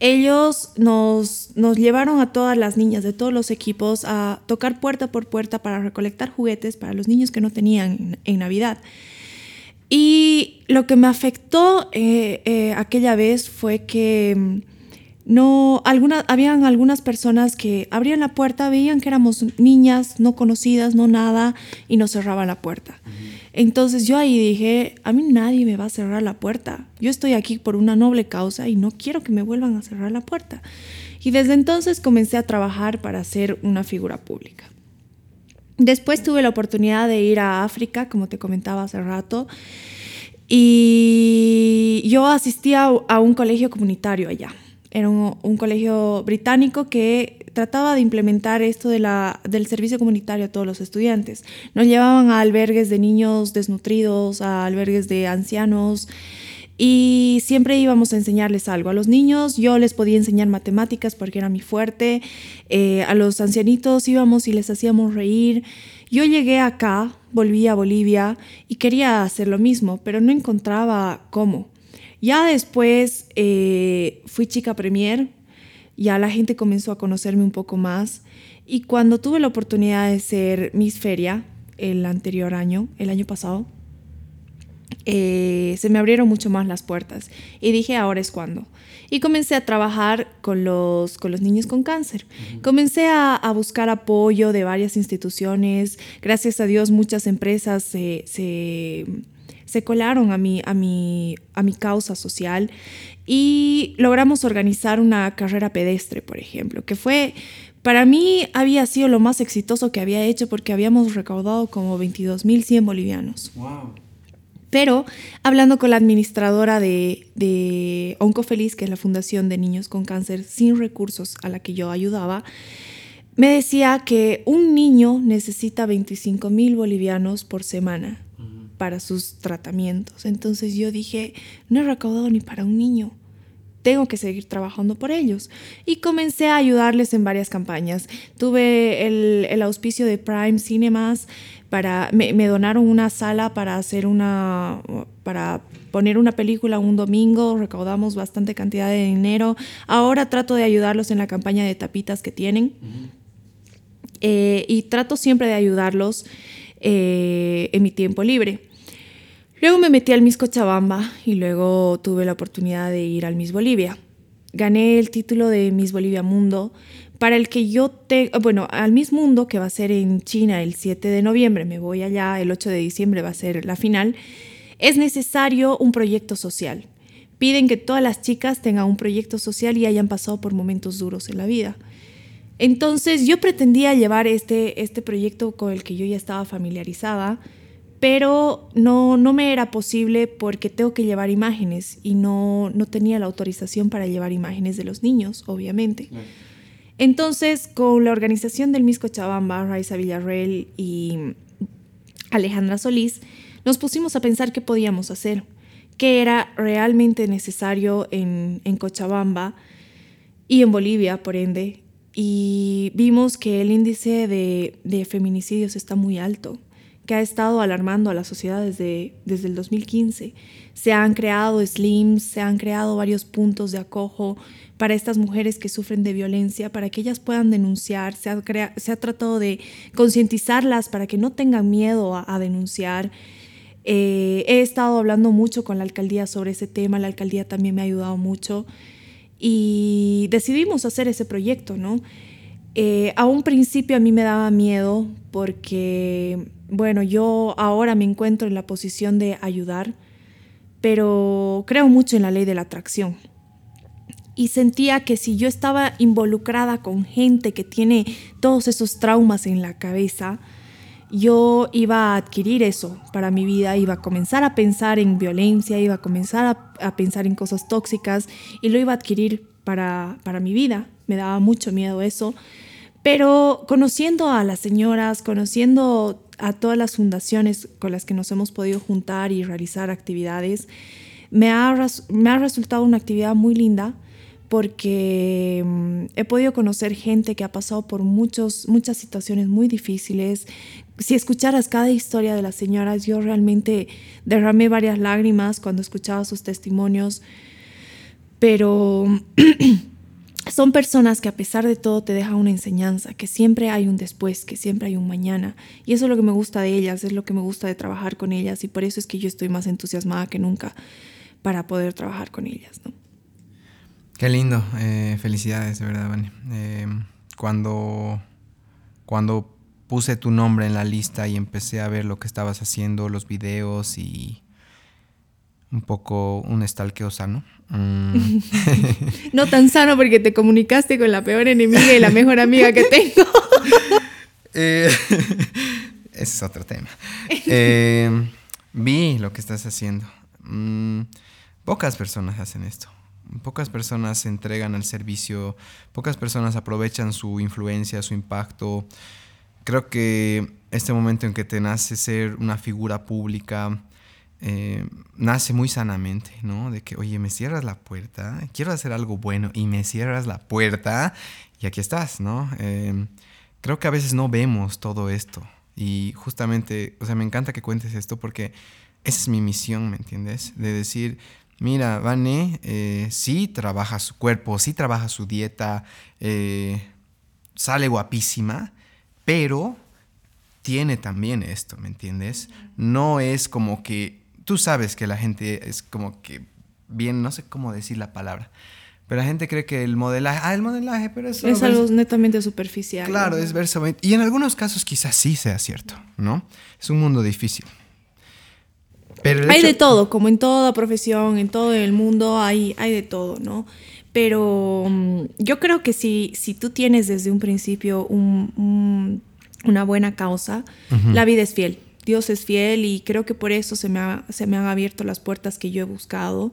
Ellos nos, nos llevaron a todas las niñas de todos los equipos a tocar puerta por puerta para recolectar juguetes para los niños que no tenían en, Navidad. Y lo que me afectó eh, eh, aquella vez fue que no, algunas, habían algunas personas que abrían la puerta, veían que éramos niñas no conocidas, no nada, y nos cerraban la puerta. Entonces yo ahí dije, a mí nadie me va a cerrar la puerta. Yo estoy aquí por una noble causa y no quiero que me vuelvan a cerrar la puerta. Y desde entonces comencé a trabajar para ser una figura pública. Después tuve la oportunidad de ir a África, como te comentaba hace rato, y yo asistía a un colegio comunitario allá. Era un, colegio británico que trataba de implementar esto del servicio comunitario a todos los estudiantes. Nos llevaban a albergues de niños desnutridos, a albergues de ancianos y siempre íbamos a enseñarles algo. A los niños yo les podía enseñar matemáticas porque era mi fuerte, eh, a los ancianitos íbamos y les hacíamos reír. Yo llegué acá, volví a Bolivia y quería hacer lo mismo, pero no encontraba cómo. Ya después eh, fui chica premier, ya la gente comenzó a conocerme un poco más y cuando tuve la oportunidad de ser Miss Feria el anterior año, el año pasado, eh, se me abrieron mucho más las puertas y dije ahora es cuando. Y comencé a trabajar con los, con los niños con cáncer. Comencé a, buscar apoyo de varias instituciones. Gracias a Dios muchas empresas se se colaron a mi, a mi, a mi causa social y logramos organizar una carrera pedestre, por ejemplo, que fue, para mí había sido lo más exitoso que había hecho porque habíamos recaudado como 22.100 bolivianos. Pero hablando con la administradora de, de Oncofeliz, que es la Fundación de Niños con Cáncer sin recursos a la que yo ayudaba, me decía que un niño necesita 25 mil bolivianos por semana para sus tratamientos. Entonces yo dije, no he recaudado ni para un niño, tengo que seguir trabajando por ellos. Y comencé a ayudarles en varias campañas. Tuve el, auspicio de Prime Cinemas, para, me, donaron una sala para hacer una, para poner una película un domingo, recaudamos bastante cantidad de dinero. Ahora trato de ayudarlos en la campaña de tapitas que tienen. Eh, y trato siempre de ayudarlos eh, en mi tiempo libre. Luego me metí al Miss Cochabamba y luego tuve la oportunidad de ir al Miss Bolivia. Gané el título de Miss Bolivia Mundo, para el que yo te, bueno, al Miss Mundo que va a ser en China el 7 de noviembre, me voy allá, el 8 de diciembre va a ser la final, es necesario un proyecto social. Piden que todas las chicas tengan un proyecto social y hayan pasado por momentos duros en la vida. Entonces yo pretendía llevar este, este proyecto con el que yo ya estaba familiarizada, pero no, no me era posible porque tengo que llevar imágenes y no, no tenía la autorización para llevar imágenes de los niños, obviamente. Entonces, con la organización del Misco Chabamba, Raiza Villarreal y Alejandra Solís, nos pusimos a pensar qué podíamos hacer, qué era realmente necesario en, en Cochabamba y en Bolivia, por ende, y vimos que el índice de, de, feminicidios está muy alto, que ha estado alarmando a la sociedad desde, desde el 2015. Se han creado SLIMs, se han creado varios puntos de acojo para estas mujeres que sufren de violencia, para que ellas puedan denunciar. Se ha, tratado de concientizarlas para que no tengan miedo a, a denunciar. Eh, he estado hablando mucho con la alcaldía sobre ese tema, la alcaldía también me ha ayudado mucho y decidimos hacer ese proyecto, ¿no? Eh, a un principio a mí me daba miedo porque, bueno, yo ahora me encuentro en la posición de ayudar, pero creo mucho en la ley de la atracción. Y sentía que si yo estaba involucrada con gente que tiene todos esos traumas en la cabeza, yo iba a adquirir eso para mi vida, iba a comenzar a pensar en violencia, iba a comenzar a, pensar en cosas tóxicas y lo iba a adquirir para, para mi vida. Me daba mucho miedo eso. Pero conociendo a las señoras, conociendo a todas las fundaciones con las que nos hemos podido juntar y realizar actividades, me ha, resultado una actividad muy linda porque mm, he podido conocer gente que ha pasado por muchos, muchas situaciones muy difíciles. Si escucharas cada historia de las señoras, yo realmente derramé varias lágrimas cuando escuchaba sus testimonios, pero son personas que a pesar de todo te dejan una enseñanza, que siempre hay un después, que siempre hay un mañana. Y eso es lo que me gusta de ellas, es lo que me gusta de trabajar con ellas y por eso es que yo estoy más entusiasmada que nunca para poder trabajar con ellas. ¿no? Qué lindo, eh, felicidades, de verdad, Vani. Eh, cuando, cuando puse tu nombre en la lista y empecé a ver lo que estabas haciendo, los videos y un poco un estalqueo sano. Mm. no tan sano porque te comunicaste con la peor enemiga y la mejor amiga que tengo. eh, ese es otro tema. vi lo que estás haciendo. Mm, pocas personas hacen esto. Pocas personas se entregan al servicio, pocas personas aprovechan su influencia, su impacto. Creo que este momento en que te nace ser una figura pública, eh, nace muy sanamente, ¿no? De que, oye, me cierras la puerta, quiero hacer algo bueno y me cierras la puerta y aquí estás, ¿no? Eh, creo que a veces no vemos todo esto y justamente, o sea, me encanta que cuentes esto porque esa es mi misión, ¿me entiendes? De decir, mira, Vane eh, sí trabaja su cuerpo, sí trabaja su dieta, eh, sale guapísima, pero tiene también esto, ¿me entiendes? No es como que, tú sabes que la gente es como que, bien, no sé cómo decir la palabra, pero la gente cree que el modelaje, ah, el modelaje, pero eso es algo netamente superficial. Claro, es verso. Y en algunos casos quizás sí sea cierto, ¿no? Es un mundo difícil. Hay de todo, como en toda profesión, en todo el mundo hay, hay de todo, ¿no? Pero mm, yo creo que si, si tú tienes desde un principio una buena causa, la vida es fiel. Dios es fiel y creo que por eso se me, se me han abierto las puertas que yo he buscado.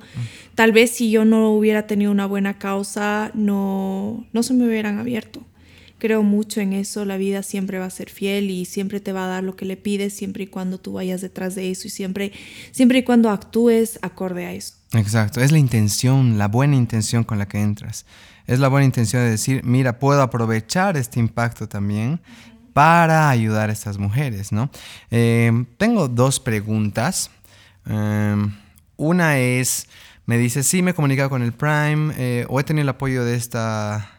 Tal vez si yo no hubiera tenido una buena causa, no, no se me hubieran abierto creo mucho en eso, la vida siempre va a ser fiel y siempre te va a dar lo que le pides siempre y cuando tú vayas detrás de eso y siempre, siempre y cuando actúes acorde a eso. Exacto, es la intención, la buena intención con la que entras. Es la buena intención de decir, mira, puedo aprovechar este impacto también para ayudar a estas mujeres, ¿no? Eh, tengo dos preguntas. Em, una es, me dice, sí, me he comunicado con el Prime eh, o he tenido el apoyo de esta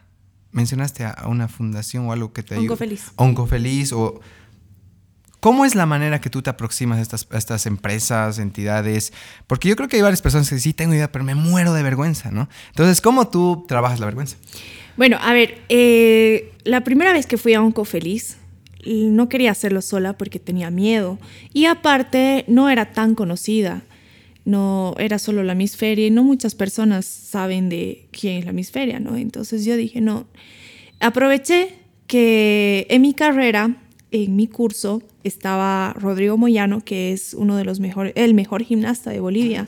mencionaste a una fundación o algo que te ayude. Onco Feliz. Onco Feliz o... ¿Cómo es la manera que tú te aproximas a estas, estas, empresas, entidades? Porque yo creo que hay varias personas que sí tengo idea, pero me muero de vergüenza, ¿no? Entonces, ¿cómo tú trabajas la vergüenza? Bueno, a ver, eh, la primera vez que fui a Onco Feliz, no quería hacerlo sola porque tenía miedo. Y aparte, no era tan conocida no era solo la Misferia y no muchas personas saben de quién es la Misferia, ¿no? Entonces yo dije, no, Aproveché que en mi carrera, en mi curso, estaba Rodrigo Moyano, que es uno de los mejores, el mejor gimnasta de Bolivia.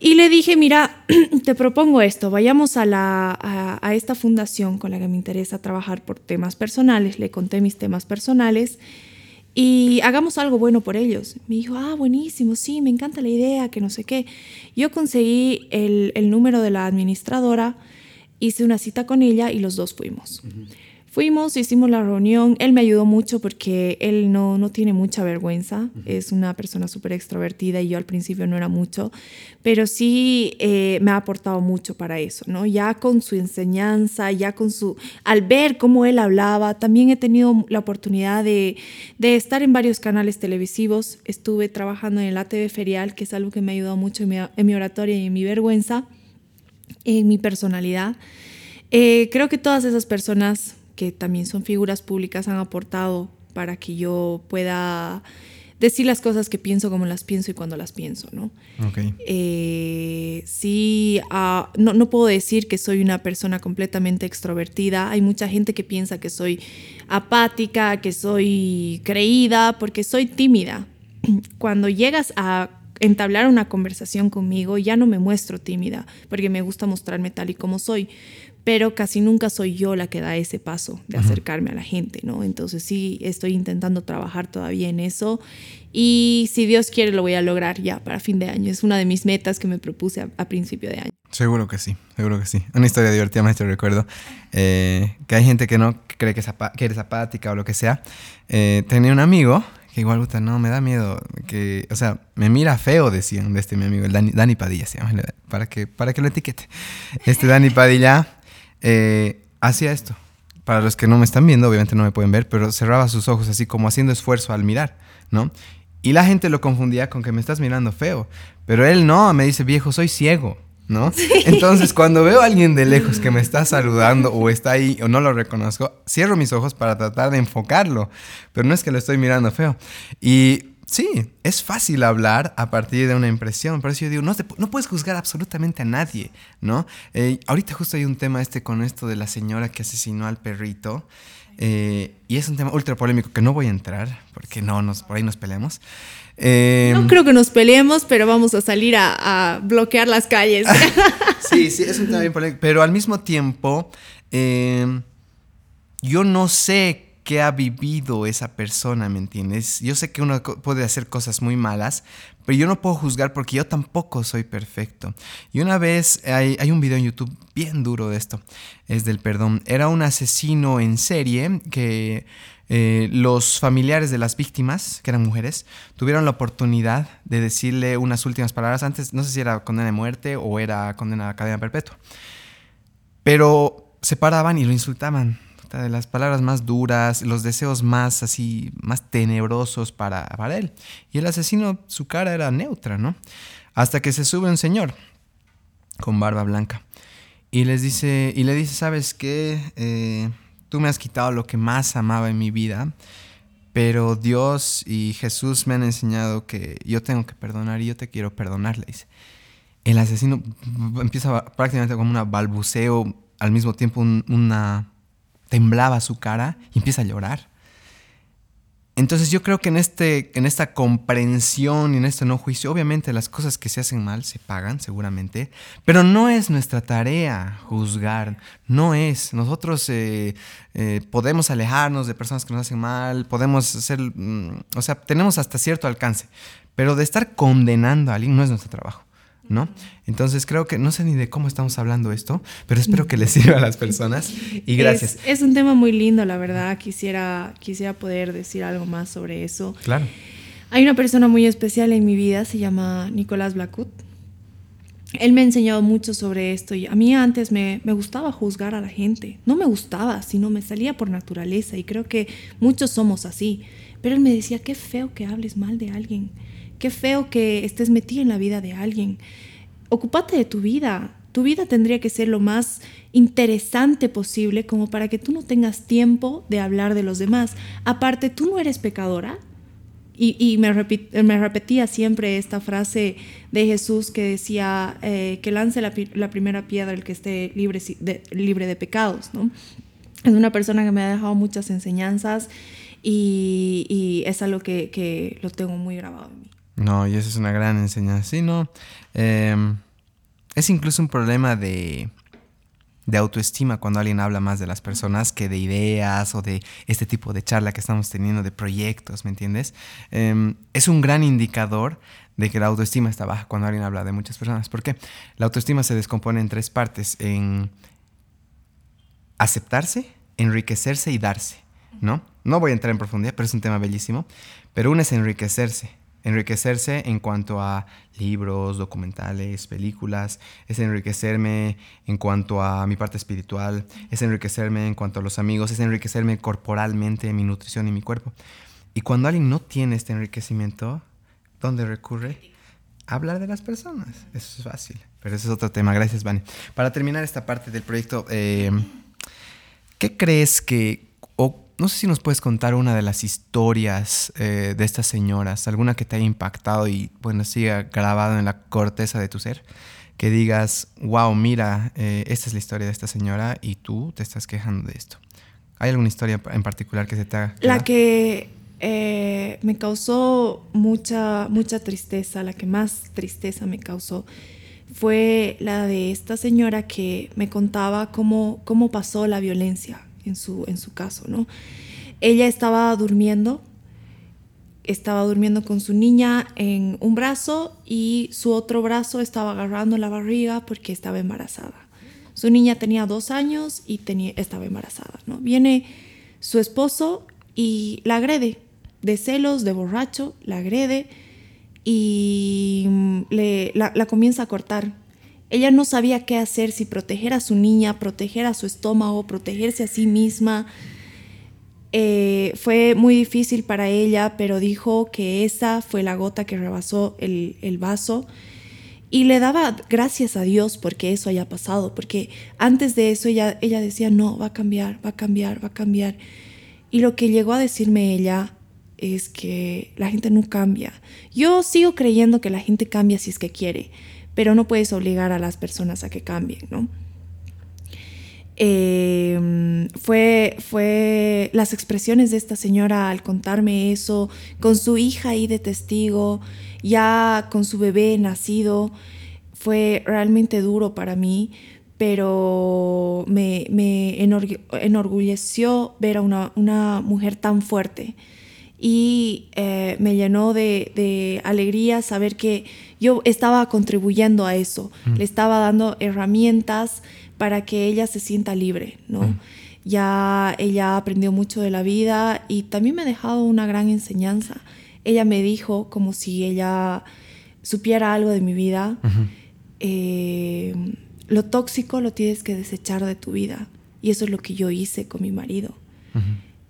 Y le dije, mira, te propongo esto, vayamos a, la, a, esta fundación con la que me interesa trabajar por temas personales, le conté mis temas personales y hagamos algo bueno por ellos. Me dijo, ah, buenísimo, sí, me encanta la idea, que no sé qué. Yo conseguí el, el número de la administradora, hice una cita con ella y los dos fuimos. Fuimos, hicimos la reunión, él me ayudó mucho porque él no, no tiene mucha vergüenza, es una persona súper extrovertida y yo al principio no era mucho, pero sí eh, me ha aportado mucho para eso, ¿no? Ya con su enseñanza, ya con su, al ver cómo él hablaba, también he tenido la oportunidad de, de estar en varios canales televisivos, estuve trabajando en el ATV Ferial, que es algo que me ha ayudado mucho en mi, en mi oratoria y en mi vergüenza, en mi personalidad. Eh, creo que todas esas personas que también son figuras públicas, han aportado para que yo pueda decir las cosas que pienso como las pienso y cuando las pienso, ¿no? Eh, sí, ah, no, no, puedo decir que soy una persona completamente extrovertida. Hay mucha gente que piensa que soy apática, que soy creída, porque soy tímida. Cuando llegas a entablar una conversación conmigo, ya no me muestro tímida, porque me gusta mostrarme tal y como soy pero casi nunca soy yo la que da ese paso de acercarme a la gente, ¿no? Entonces sí, estoy intentando trabajar todavía en eso y si Dios quiere lo voy a lograr ya para fin de año. Es una de mis metas que me propuse a, principio de año. Seguro que sí, seguro que sí. Una historia divertida, maestro, recuerdo eh, que hay gente que no cree que, que eres apática o lo que sea. Eh, tenía un amigo que igual, puta, no, me da miedo. Que, o sea, me mira feo, decían de este mi amigo, el Dani, Padilla se llama, para que, para que lo etiquete. Este Dani Padilla eh, hacía esto. Para los que no me están viendo, obviamente no me pueden ver, pero cerraba sus ojos así como haciendo esfuerzo al mirar, ¿no? Y la gente lo confundía con que me estás mirando feo. Pero él no, me dice, viejo, soy ciego, ¿no? Entonces, cuando veo a alguien de lejos que me está saludando o está ahí o no lo reconozco, cierro mis ojos para tratar de enfocarlo. Pero no es que lo estoy mirando feo. Y Sí, es fácil hablar a partir de una impresión. Por eso yo digo, no, no puedes juzgar absolutamente a nadie, ¿no? Eh, ahorita justo hay un tema este con esto de la señora que asesinó al perrito. Eh, y es un tema ultra polémico que no voy a entrar, porque no, nos, por ahí nos peleamos. Eh, no creo que nos peleemos, pero vamos a salir a, bloquear las calles. sí, sí, es un tema bien polémico. Pero al mismo tiempo, yo no sé qué ha vivido esa persona, ¿me entiendes? Yo sé que uno puede hacer cosas muy malas, pero yo no puedo juzgar porque yo tampoco soy perfecto. Y una vez hay, un video en YouTube bien duro de esto, es del perdón. Era un asesino en serie que eh, los familiares de las víctimas, que eran mujeres, tuvieron la oportunidad de decirle unas últimas palabras antes, no sé si era condena de muerte o era condena a cadena perpetua, pero se paraban y lo insultaban de las palabras más duras, los deseos más así, más tenebrosos para, para él. Y el asesino, su cara era neutra, ¿no? Hasta que se sube un señor con barba blanca y les dice, y le dice, ¿sabes qué? Eh, tú me has quitado lo que más amaba en mi vida, pero Dios y Jesús me han enseñado que yo tengo que perdonar y yo te quiero perdonar, le dice. El asesino empieza prácticamente como un balbuceo, al mismo tiempo una temblaba su cara y empieza a llorar. Entonces yo creo que en, este, en esta comprensión y en este no juicio, obviamente las cosas que se hacen mal se pagan seguramente, pero no es nuestra tarea juzgar, no es. Nosotros eh, eh, podemos alejarnos de personas que nos hacen mal, podemos hacer, mm, o sea, tenemos hasta cierto alcance, pero de estar condenando a alguien no es nuestro trabajo. ¿No? Entonces creo que no sé ni de cómo estamos hablando esto, pero espero que les sirva a las personas y gracias. Es, un tema muy lindo, la verdad. Quisiera, quisiera poder decir algo más sobre eso. Claro. Hay una persona muy especial en mi vida, se llama Nicolás Blacut. Él me ha enseñado mucho sobre esto y a mí antes me, me gustaba juzgar a la gente. No me gustaba, sino me salía por naturaleza y creo que muchos somos así. Pero él me decía, qué feo que hables mal de alguien Qué feo que estés metido en la vida de alguien. Ocúpate de tu vida. Tu vida tendría que ser lo más interesante posible como para que tú no tengas tiempo de hablar de los demás. Aparte, tú no eres pecadora. Y, me, repetía siempre esta frase de Jesús que decía eh, que lance la, primera piedra el que esté libre de, libre de pecados, ¿no? Es una persona que me ha dejado muchas enseñanzas y, es algo que, lo tengo muy grabado en mí. No, y eso es una gran enseñanza. Sí, no. Em, es incluso un problema de, de autoestima cuando alguien habla más de las personas que de ideas o de este tipo de charla que estamos teniendo, de proyectos, ¿me entiendes? Em, es un gran indicador de que la autoestima está baja cuando alguien habla de muchas personas. ¿Por qué? La autoestima se descompone en tres partes, en aceptarse, enriquecerse y darse, ¿no? No voy a entrar en profundidad, pero es un tema bellísimo. Pero uno es enriquecerse, enriquecerse en cuanto a libros, documentales, películas, es enriquecerme en cuanto a mi parte espiritual, es enriquecerme en cuanto a los amigos, es enriquecerme corporalmente, mi nutrición y mi cuerpo. Y cuando alguien no tiene este enriquecimiento, ¿dónde recurre? Hablar de las personas. Eso es fácil. Pero ese es otro tema. Gracias, Vani. Para terminar esta parte del proyecto, eh, ¿qué crees que, no sé si nos puedes contar una de las historias eh, de estas señoras, alguna que te haya impactado y bueno, siga grabado en la corteza de tu ser, que digas, wow, mira, eh, esta es la historia de esta señora y tú te estás quejando de esto. ¿Hay alguna historia en particular que se te haga? La que eh, me causó mucha, mucha tristeza, la que más tristeza me causó fue la de esta señora que me contaba cómo, cómo pasó la violencia en su, en su caso, ¿no? Ella estaba durmiendo, estaba durmiendo con su niña en un brazo y su otro brazo estaba agarrando la barriga porque estaba embarazada. Su niña tenía dos años y tenía, estaba embarazada, ¿no? Viene su esposo y la agrede, de celos, de borracho, la agrede y mm, le, la, la comienza a cortar ella no sabía qué hacer, si proteger a su niña, proteger a su estómago, protegerse a sí misma. Eh, fue muy difícil para ella, pero dijo que esa fue la gota que rebasó el, vaso. Y le daba gracias a Dios porque eso haya pasado, porque antes de eso ella, ella decía, no, va a cambiar, va a cambiar, va a cambiar. Y lo que llegó a decirme ella es que la gente no cambia. Yo sigo creyendo que la gente cambia si es que quiere, pero no puedes obligar a las personas a que cambien, ¿no? Em, fue, fue las expresiones de esta señora al contarme eso, con su hija ahí de testigo, ya con su bebé nacido, fue realmente duro para mí, pero me, enorgulleció ver a una, una mujer tan fuerte y eh, me llenó de, alegría saber que yo estaba contribuyendo a eso, mm. le estaba dando herramientas para que ella se sienta libre, ¿no? Mm. Ya ella aprendió mucho de la vida y también me ha dejado una gran enseñanza. Ella me dijo como si ella supiera algo de mi vida, eh, lo tóxico lo tienes que desechar de tu vida. Y eso es lo que yo hice con mi marido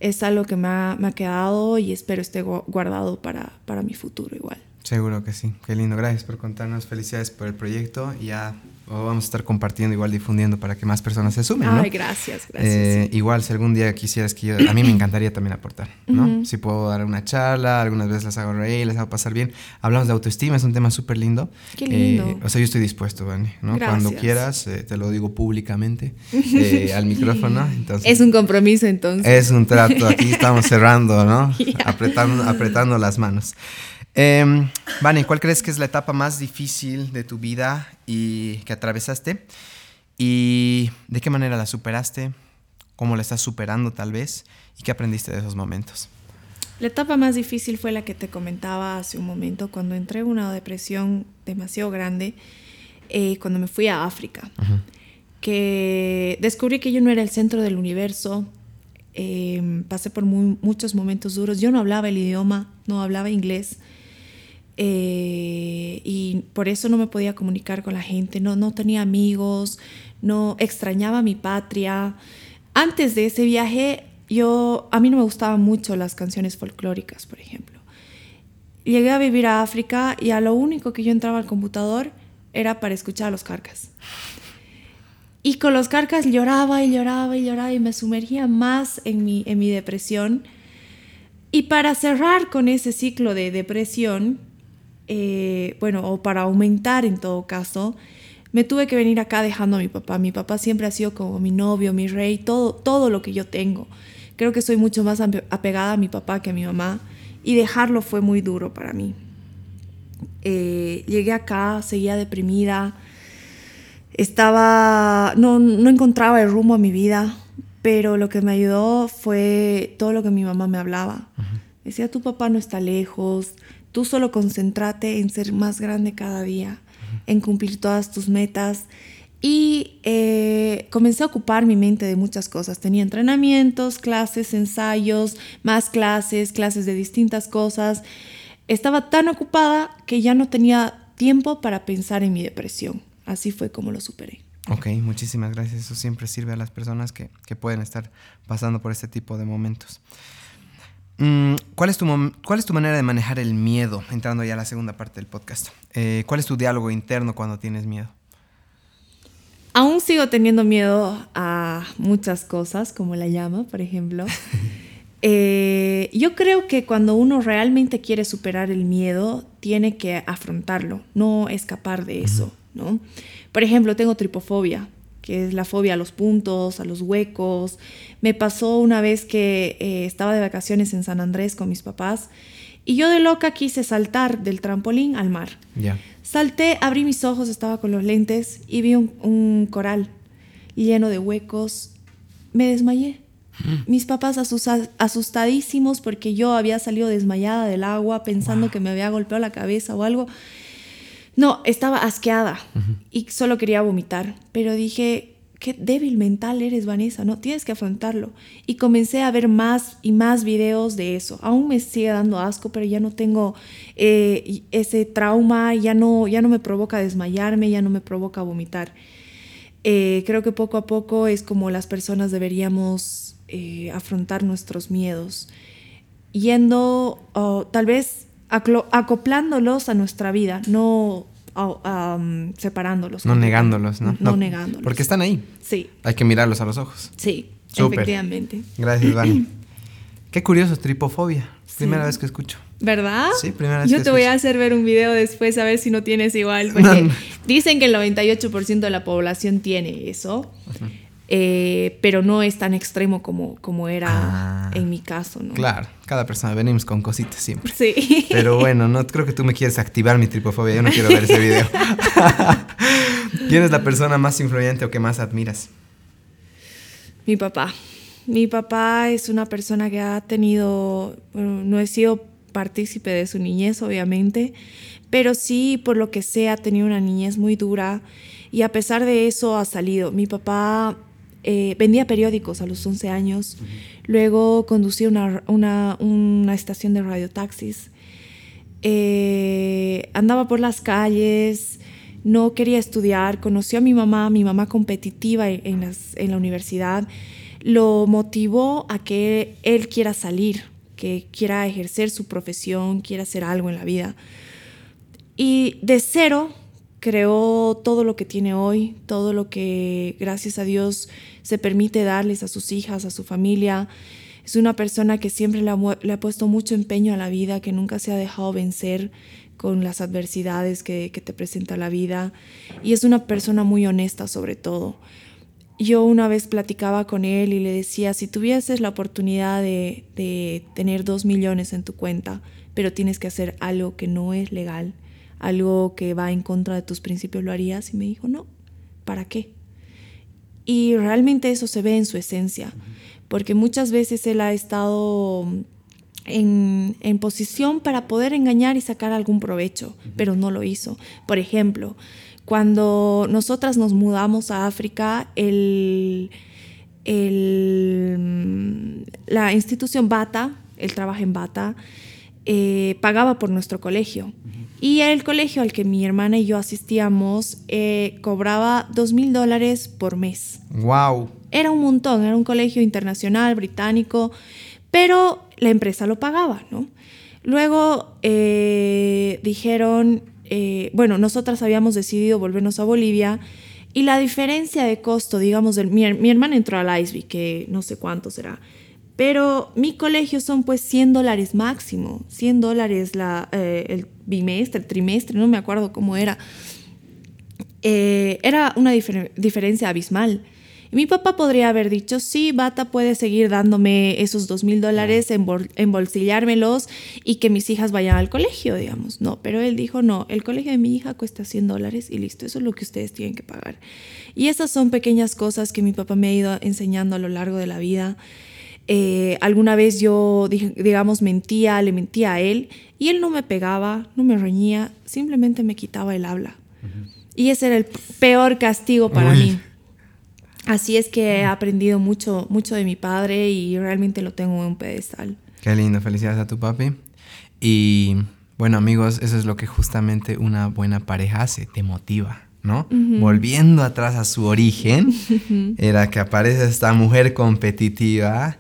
es algo que me ha, me ha quedado y espero esté guardado para, para mi futuro igual. Seguro que sí. Qué lindo. Gracias por contarnos. Felicidades por el proyecto. Ya vamos a estar compartiendo, igual difundiendo para que más personas se sumen. Ay, gracias, gracias. Eh, igual, si algún día quisieras que yo, a mí me encantaría también aportar, ¿no? Si puedo dar una charla, algunas veces las hago reír, les hago pasar bien. Hablamos de autoestima, es un tema súper lindo. Qué lindo. Eh, o sea, yo estoy dispuesto, Vani, ¿no? Cuando quieras, eh, te lo digo públicamente al micrófono. Entonces, es un compromiso entonces. Es un trato, aquí estamos cerrando, ¿no? Apretando, apretando las manos. Eh, Vane, ¿cuál crees que es la etapa más difícil de tu vida y que atravesaste? ¿Y de qué manera la superaste? ¿Cómo la estás superando tal vez? ¿Y qué aprendiste de esos momentos? La etapa más difícil fue la que te comentaba hace un momento, cuando entré en una depresión demasiado grande, eh, cuando me fui a África, que descubrí que yo no era el centro del universo, eh, pasé por muchos momentos duros, yo no hablaba el idioma, no hablaba inglés, eh, y por eso no me podía comunicar con la gente, no, no tenía amigos, no extrañaba mi patria. Antes de ese viaje, yo, a mí no me gustaban mucho las canciones folclóricas, por ejemplo. Llegué a vivir a África y a lo único que yo entraba al computador era para escuchar a los carcas. Y con los carcas lloraba y lloraba y lloraba y me sumergía más en mi, en mi depresión. Y para cerrar con ese ciclo de depresión, eh, bueno, o para aumentar en todo caso, me tuve que venir acá dejando a mi papá. Mi papá siempre ha sido como mi novio, mi rey, todo, todo lo que yo tengo. Creo que soy mucho más apegada a mi papá que a mi mamá y dejarlo fue muy duro para mí. Eh, llegué acá, seguía deprimida, estaba, no, no encontraba el rumbo a mi vida, pero lo que me ayudó fue todo lo que mi mamá me hablaba. Decía, tu papá no está lejos, tú solo concéntrate en ser más grande cada día, en cumplir todas tus metas. Y eh, comencé a ocupar mi mente de muchas cosas. Tenía entrenamientos, clases, ensayos, más clases, clases de distintas cosas. Estaba tan ocupada que ya no tenía tiempo para pensar en mi depresión. Así fue como lo superé. Ok, muchísimas gracias. Eso siempre sirve a las personas que, que pueden estar pasando por este tipo de momentos. Mm, ¿Cuál es, tu ¿Cuál es tu manera de manejar el miedo? Entrando ya a la segunda parte del podcast. Eh, ¿Cuál es tu diálogo interno cuando tienes miedo? Aún sigo teniendo miedo a muchas cosas, como la llama, por ejemplo. Eh, yo creo que cuando uno realmente quiere superar el miedo, tiene que afrontarlo, no escapar de eso, ¿no? Por ejemplo, tengo tripofobia, que es la fobia a los puntos, a los huecos. Me pasó una vez que eh, estaba de vacaciones en San Andrés con mis papás y yo de loca quise saltar del trampolín al mar. Salté, abrí mis ojos, estaba con los lentes y vi un, un coral lleno de huecos. Me desmayé. Mis papás asustadísimos porque yo había salido desmayada del agua pensando que me había golpeado la cabeza o algo. No, estaba asqueada y solo quería vomitar, pero dije, qué débil mental eres, Vanessa, no tienes que afrontarlo. Y comencé a ver más y más videos de eso. Aún me sigue dando asco, pero ya no tengo eh, ese trauma, ya no, ya no me provoca desmayarme, ya no me provoca vomitar. Eh, creo que poco a poco es como las personas deberíamos eh, afrontar nuestros miedos, yendo tal vez acoplándolos a nuestra vida, no separándolos. No negándolos, ¿no? No, negándolos. Porque están ahí. Sí. Hay que mirarlos a los ojos. Sí, efectivamente. Gracias, Dani. Qué curioso, tripofobia. Primera vez que escucho. ¿Verdad? Sí, primera vez Yo te voy a hacer ver un video después a ver si no tienes igual. Porque dicen que el 98% de la población tiene eso. Eh, pero no es tan extremo como, como era ah. en mi caso, ¿no? Claro, cada persona venimos con cositas siempre. Sí. Pero bueno, no creo que tú me quieres activar mi tripofobia, yo no quiero ver ese video. ¿Quién es la persona más influyente o que más admiras? Mi papá. Mi papá es una persona que ha tenido, no he sido partícipe de su niñez, obviamente, pero sí, por lo que sea, ha tenido una niñez muy dura y a pesar de eso ha salido. Mi papá eh, vendía periódicos a los 11 años, luego conducía una, estación de radiotaxis, eh, andaba por las calles, no quería estudiar, conoció a mi mamá, mi mamá competitiva en, en la universidad, lo motivó a que él quiera salir, que quiera ejercer su profesión, quiera hacer algo en la vida. Y de cero creó todo lo que tiene hoy, todo lo que gracias a Dios se permite darles a sus hijas, a su familia. Es una persona que siempre le ha, puesto mucho empeño a la vida, que nunca se ha dejado vencer con las adversidades que, te presenta la vida. Y es una persona muy honesta sobre todo. Yo una vez platicaba con él y le decía, si tuvieses la oportunidad de, de tener dos millones en tu cuenta, pero tienes que hacer algo que no es legal, algo que va en contra de tus principios, ¿lo harías? Y me dijo, no, ¿para qué? Y realmente eso se ve en su esencia, porque muchas veces él ha estado en, en, posición para poder engañar y sacar algún provecho, pero no lo hizo. Por ejemplo, cuando nosotras nos mudamos a África, el, el, la institución Bata, él trabaja en Bata, eh, pagaba por nuestro colegio. Y el colegio al que mi hermana y yo asistíamos eh, cobraba dos mil dólares por mes. ¡Wow! Era un montón, era un colegio internacional, británico, pero la empresa lo pagaba, ¿no? Luego eh, dijeron, bueno, nosotras habíamos decidido volvernos a Bolivia y la diferencia de costo, digamos, del, mi, mi hermana entró al ISB, que no sé cuánto será, pero mi colegio son pues 100 dólares máximo, 100 dólares la, eh, el bimestre, el trimestre, no me acuerdo cómo era. eh, era una diferencia abismal. mi papá podría haber dicho, sí, Bata puede seguir dándome esos dos mil dólares, embolsillármelos y que mis hijas vayan al colegio, digamos. No, pero él dijo, no, el colegio de mi hija cuesta 100 dólares y listo, eso es lo que ustedes tienen que pagar. Y esas son pequeñas cosas que mi papá me ha ido enseñando a lo largo de la vida. Eh, alguna vez yo, digamos, mentía, le mentía a él y él no me pegaba, no me reñía, simplemente me quitaba el habla. Y ese era el peor castigo para mí. Así es que he aprendido mucho, mucho de mi padre y realmente lo tengo en un pedestal. Qué lindo, felicidades a tu papi. Y bueno amigos, eso es lo que justamente una buena pareja hace, te motiva. ¿No? Volviendo atrás a su origen, era que aparece esta mujer competitiva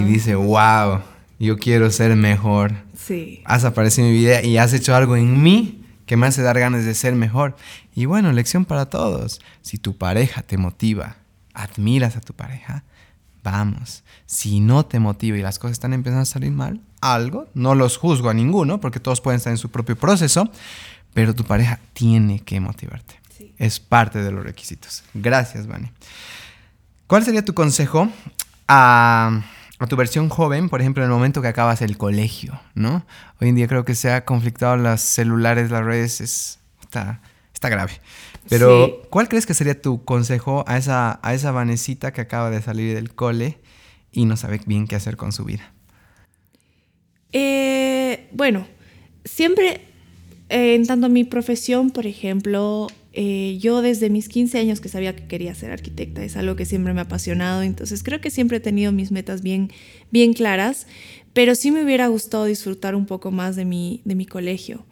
y dice, wow, yo quiero ser mejor. Sí. Has aparecido en mi vida y has hecho algo en mí que me hace dar ganas de ser mejor. Y bueno, lección para todos. Si tu pareja te motiva, admiras a tu pareja, vamos. Si no te motiva y las cosas están empezando a salir mal, algo, no los juzgo a ninguno, porque todos pueden estar en su propio proceso, pero tu pareja tiene que motivarte. Es parte de los requisitos. Gracias, Vani. ¿Cuál sería tu consejo a, tu versión joven, por ejemplo, en el momento que acabas el colegio, ¿no? Hoy en día creo que se ha conflictado los celulares, las redes, es, está, está grave. Pero, ¿cuál crees que sería tu consejo a esa, a esa Vanesita que acaba de salir del cole y no sabe bien qué hacer con su vida? Eh, bueno, siempre, eh, en tanto mi profesión, por ejemplo, eh, yo desde mis 15 años que sabía que quería ser arquitecta, es algo que siempre me ha apasionado, entonces creo que siempre he tenido mis metas bien, bien claras, pero sí me hubiera gustado disfrutar un poco más de mi, de mi colegio.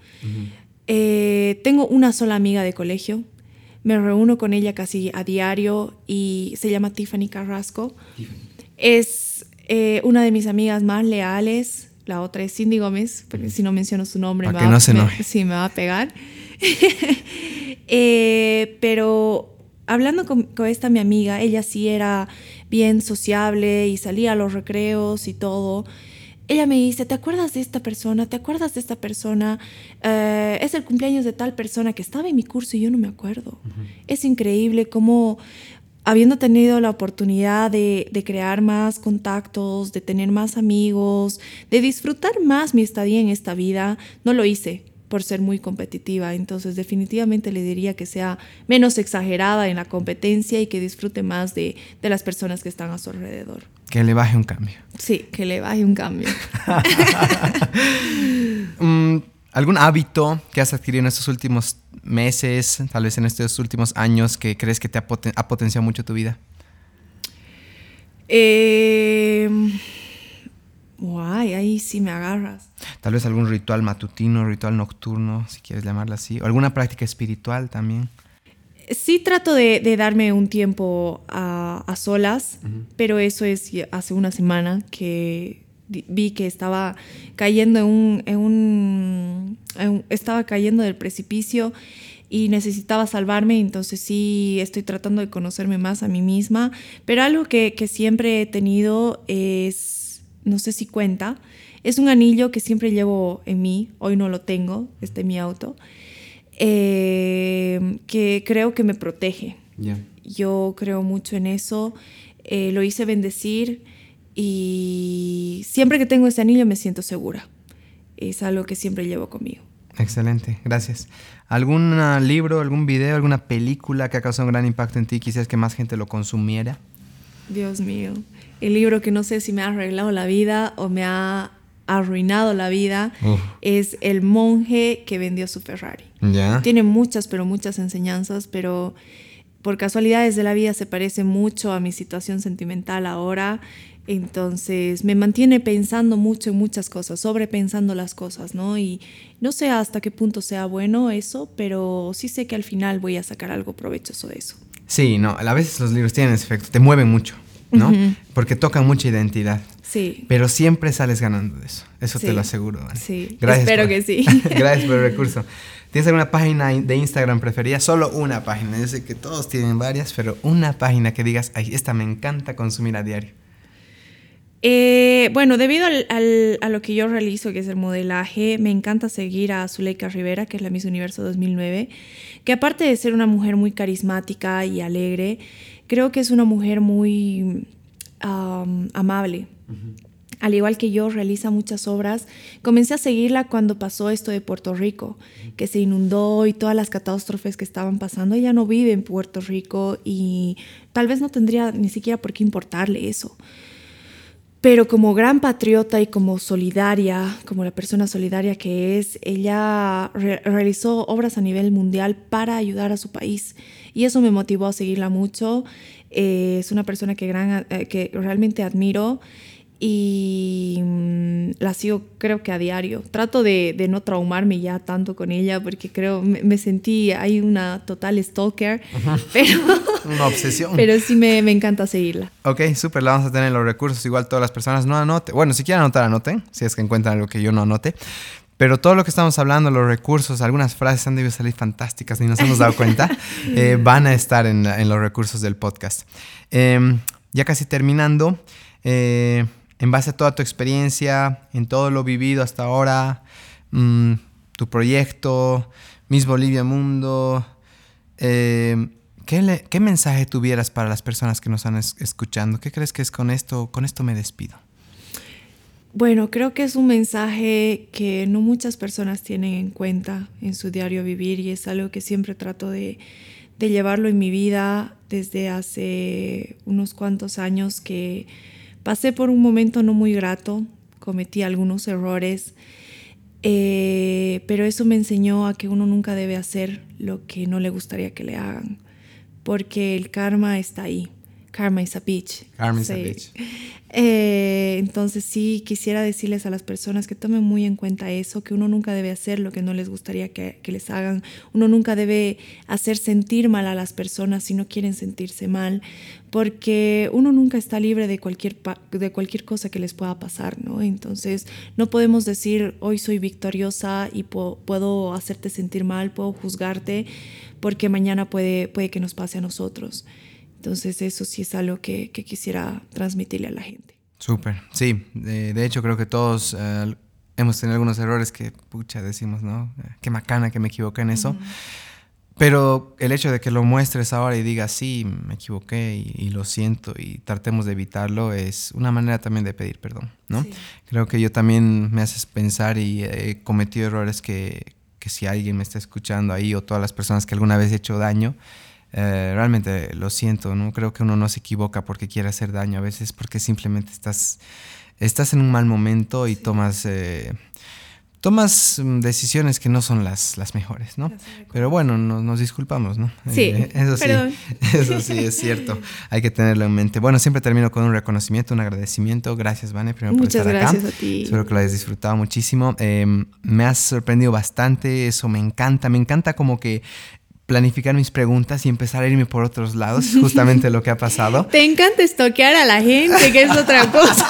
Eh, tengo una sola amiga de colegio, me reúno con ella casi a diario y se llama Tiffany Carrasco. Es eh, una de mis amigas más leales, la otra es Cindy Gómez, si no menciono su nombre, me, no se sí, me va a pegar. Eh, pero hablando con, esta mi amiga, ella sí era bien sociable y salía a los recreos y todo. Ella me dice, ¿te acuerdas de esta persona? ¿Te acuerdas de esta persona? Eh, es el cumpleaños de tal persona que estaba en mi curso y yo no me acuerdo. Es increíble cómo, habiendo tenido la oportunidad de, de, crear más contactos, de tener más amigos, de disfrutar más mi estadía en esta vida, no lo hice por ser muy competitiva. Entonces definitivamente le diría que sea menos exagerada en la competencia y que disfrute más de, las personas que están a su alrededor. Que le baje un cambio. Sí, que le baje un cambio. Mm, ¿Algún hábito que has adquirido en estos últimos meses, tal vez en estos últimos años, que crees que te ha, ha potenciado mucho tu vida? Eh Guay, ahí sí me agarras. Tal vez algún ritual matutino, ritual nocturno, si quieres llamarlo así, o alguna práctica espiritual también. Sí trato de, darme un tiempo a, solas, pero eso es hace una semana que vi que estaba cayendo en un, en un, estaba cayendo del precipicio y necesitaba salvarme, entonces sí estoy tratando de conocerme más a mí misma, pero algo que, que siempre he tenido es no sé si cuenta. Es un anillo que siempre llevo en mí, hoy no lo tengo, este mi auto, eh, que creo que me protege. Yo creo mucho en eso, eh, lo hice bendecir y siempre que tengo ese anillo me siento segura. Es algo que siempre llevo conmigo. Excelente, gracias. ¿Algún libro, algún video, alguna película que ha causado un gran impacto en ti? Quizás que más gente lo consumiera. Dios mío el libro que no sé si me ha arreglado la vida o me ha arruinado la vida es El monje que vendió su Ferrari. Tiene muchas, pero muchas enseñanzas, pero por casualidades de la vida se parece mucho a mi situación sentimental ahora. Entonces me mantiene pensando mucho en muchas cosas, sobrepensando las cosas, ¿no? Y no sé hasta qué punto sea bueno eso, pero sí sé que al final voy a sacar algo provechoso de eso. Sí, no, a veces los libros tienen ese efecto, te mueven mucho. ¿No? Porque tocan mucha identidad. Sí. Pero siempre sales ganando de eso. Eso te lo aseguro. Sí. Gracias Espero que sí. gracias por el recurso. ¿Tienes alguna página de Instagram preferida? Solo una página. Yo sé que todos tienen varias, pero una página que digas, ay, esta me encanta consumir a diario. Eh, bueno, debido a lo que yo realizo, que es el modelaje, me encanta seguir a Zuleika Rivera, que es la Miss Universo 2009, que aparte de ser una mujer muy carismática y alegre, creo que es una mujer muy amable. Al igual que yo, realiza muchas obras. Comencé a seguirla cuando pasó esto de Puerto Rico, que se inundó y todas las catástrofes que estaban pasando. Ella no vive en Puerto Rico y tal vez no tendría ni siquiera por qué importarle eso. Pero como gran patriota y como solidaria, como la persona solidaria que es, ella realizó obras a nivel mundial para ayudar a su país. Y eso me motivó a seguirla mucho. Eh, es una persona que, gran, eh, que realmente admiro y mm, la sigo creo que a diario. Trato de, de, no traumarme ya tanto con ella porque creo, me, sentí, hay una total stalker, pero... una obsesión. Pero sí me, me encanta seguirla. Ok, súper, la vamos a tener en los recursos. Igual todas las personas no anoten. Bueno, si quieren anotar, anoten, si es que encuentran algo que yo no anote. Pero todo lo que estamos hablando, los recursos, algunas frases han debido salir fantásticas y nos hemos dado cuenta, eh, van a estar en, en, los recursos del podcast. Em, ya casi terminando, eh, en base a toda tu experiencia, en todo lo vivido hasta ahora, mm, tu proyecto, Miss Bolivia Mundo, eh, ¿qué, mensaje tuvieras para las personas que nos están escuchando? ¿Qué crees que es con esto? Con esto me despido. Bueno, creo que es un mensaje que no muchas personas tienen en cuenta en su diario vivir y es algo que siempre trato de, llevarlo en mi vida desde hace unos cuantos años que Pasé por un momento no muy grato, cometí algunos errores, eh, pero eso me enseñó a que uno nunca debe hacer lo que no le gustaría que le hagan, porque el karma está ahí. Karma is a bitch. Karma is a bitch. Eh, entonces sí quisiera decirles a las personas que tomen muy en cuenta eso, que uno nunca debe hacer lo que no les gustaría que, que, les hagan, uno nunca debe hacer sentir mal a las personas si no quieren sentirse mal, porque uno nunca está libre de cualquier, de cualquier cosa que les pueda pasar, ¿no? Entonces no podemos decir hoy soy victoriosa y puedo hacerte sentir mal, puedo juzgarte, porque mañana puede, puede que nos pase a nosotros. Entonces eso sí es algo que, quisiera transmitirle a la gente. Súper, sí. De, hecho creo que todos eh, hemos tenido algunos errores que, pucha, decimos, ¿no? Qué macana que me equivoqué en eso. Pero el hecho de que lo muestres ahora y digas, sí, me equivoqué y, lo siento y tratemos de evitarlo es una manera también de pedir perdón, ¿no? Creo que yo también me haces pensar y he cometido errores que, que si alguien me está escuchando ahí o todas las personas que alguna vez he hecho daño, eh, realmente lo siento, no creo que uno no se equivoca porque quiere hacer daño, a veces porque simplemente estás, estás en un mal momento y tomas, eh, tomas mm, decisiones que no son las, las mejores, ¿no? Pero bueno, nos disculpamos, ¿no? Sí, eh, eso sí, eso sí es cierto, hay que tenerlo en mente. Bueno, siempre termino con un reconocimiento, un agradecimiento. Gracias, Vane, primero por estar gracias acá. a ti. Espero que lo hayas disfrutado muchísimo. Em, me has sorprendido bastante, eso me encanta, me encanta como que planificar mis preguntas y empezar a irme por otros lados, justamente lo que ha pasado. Te encanta estoquear a la gente, que es otra cosa.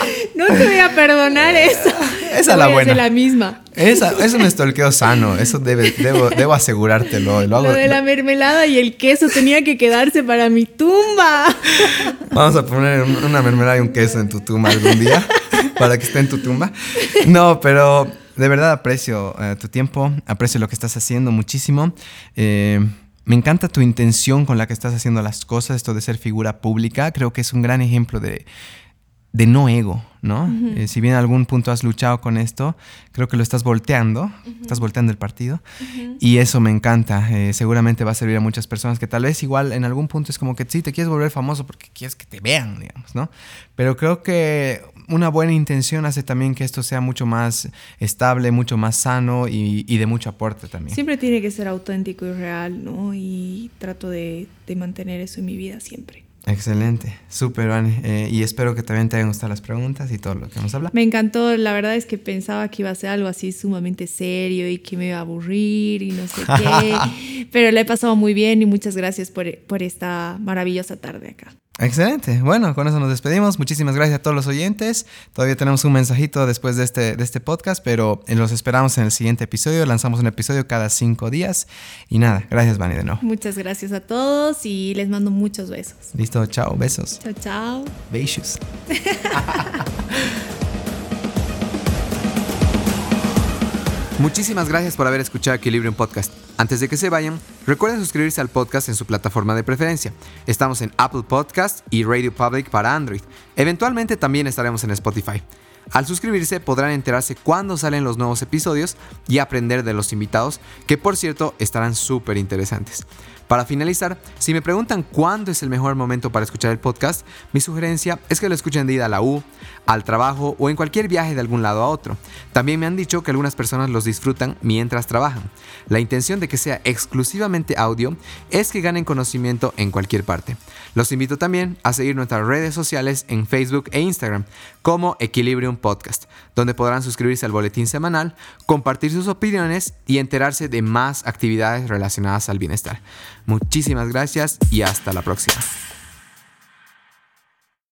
no te voy a perdonar eso. Esa es la buena. la misma. Esa, es un estolqueo sano, eso debe, debo, debo asegurártelo. Lo, lo de la mermelada y el queso tenía que quedarse para mi tumba. Vamos a poner una mermelada y un queso en tu tumba algún día, para que esté en tu tumba. No, pero de verdad aprecio eh, tu tiempo, aprecio lo que estás haciendo muchísimo. Eh, me encanta tu intención con la que estás haciendo las cosas, esto de ser figura pública. Creo que es un gran ejemplo de, de no ego, ¿no? Eh, si bien en algún punto has luchado con esto, creo que lo estás volteando, estás volteando el partido y eso me encanta. seguramente va a servir a muchas personas que tal vez igual en algún punto es como que sí, te quieres volver famoso porque quieres que te vean, digamos, ¿no? Pero creo que una buena intención hace también que esto sea mucho más estable, mucho más sano y, de mucho aporte también. Siempre tiene que ser auténtico y real, ¿no? Y trato de, mantener eso en mi vida siempre. Excelente, súper, Vane. Eh, y espero que también te hayan gustado las preguntas y todo lo que hemos hablado. Me encantó, la verdad es que pensaba que iba a ser algo así sumamente serio y que me iba a aburrir y no sé qué, pero le he pasado muy bien y muchas gracias por, por esta maravillosa tarde acá. Excelente. Bueno, con eso nos despedimos. Muchísimas gracias a todos los oyentes. Todavía tenemos un mensajito después de este, de este podcast, pero los esperamos en el siguiente episodio. Lanzamos un episodio cada cinco días. Y nada, gracias, Vani, de nuevo. Muchas gracias a todos y les mando muchos besos. Listo, chao, besos. Chao, chao. Besos. Muchísimas gracias por haber escuchado Equilibrium Podcast. Antes de que se vayan, recuerden suscribirse al podcast en su plataforma de preferencia. Estamos en Apple Podcast y Radio Public para Android. Eventualmente también estaremos en Spotify. Al suscribirse podrán enterarse cuándo salen los nuevos episodios y aprender de los invitados, que por cierto estarán súper interesantes. Para finalizar, si me preguntan cuándo es el mejor momento para escuchar el podcast, mi sugerencia es que lo escuchen de ida a la U, al trabajo o en cualquier viaje de algún lado a otro. También me han dicho que algunas personas los disfrutan mientras trabajan. La intención de que sea exclusivamente audio es que ganen conocimiento en cualquier parte. Los invito también a seguir nuestras redes sociales en Facebook e Instagram como Equilibrium Podcast, donde podrán suscribirse al boletín semanal, compartir sus opiniones y enterarse de más actividades relacionadas al bienestar. Muchísimas gracias y hasta la próxima.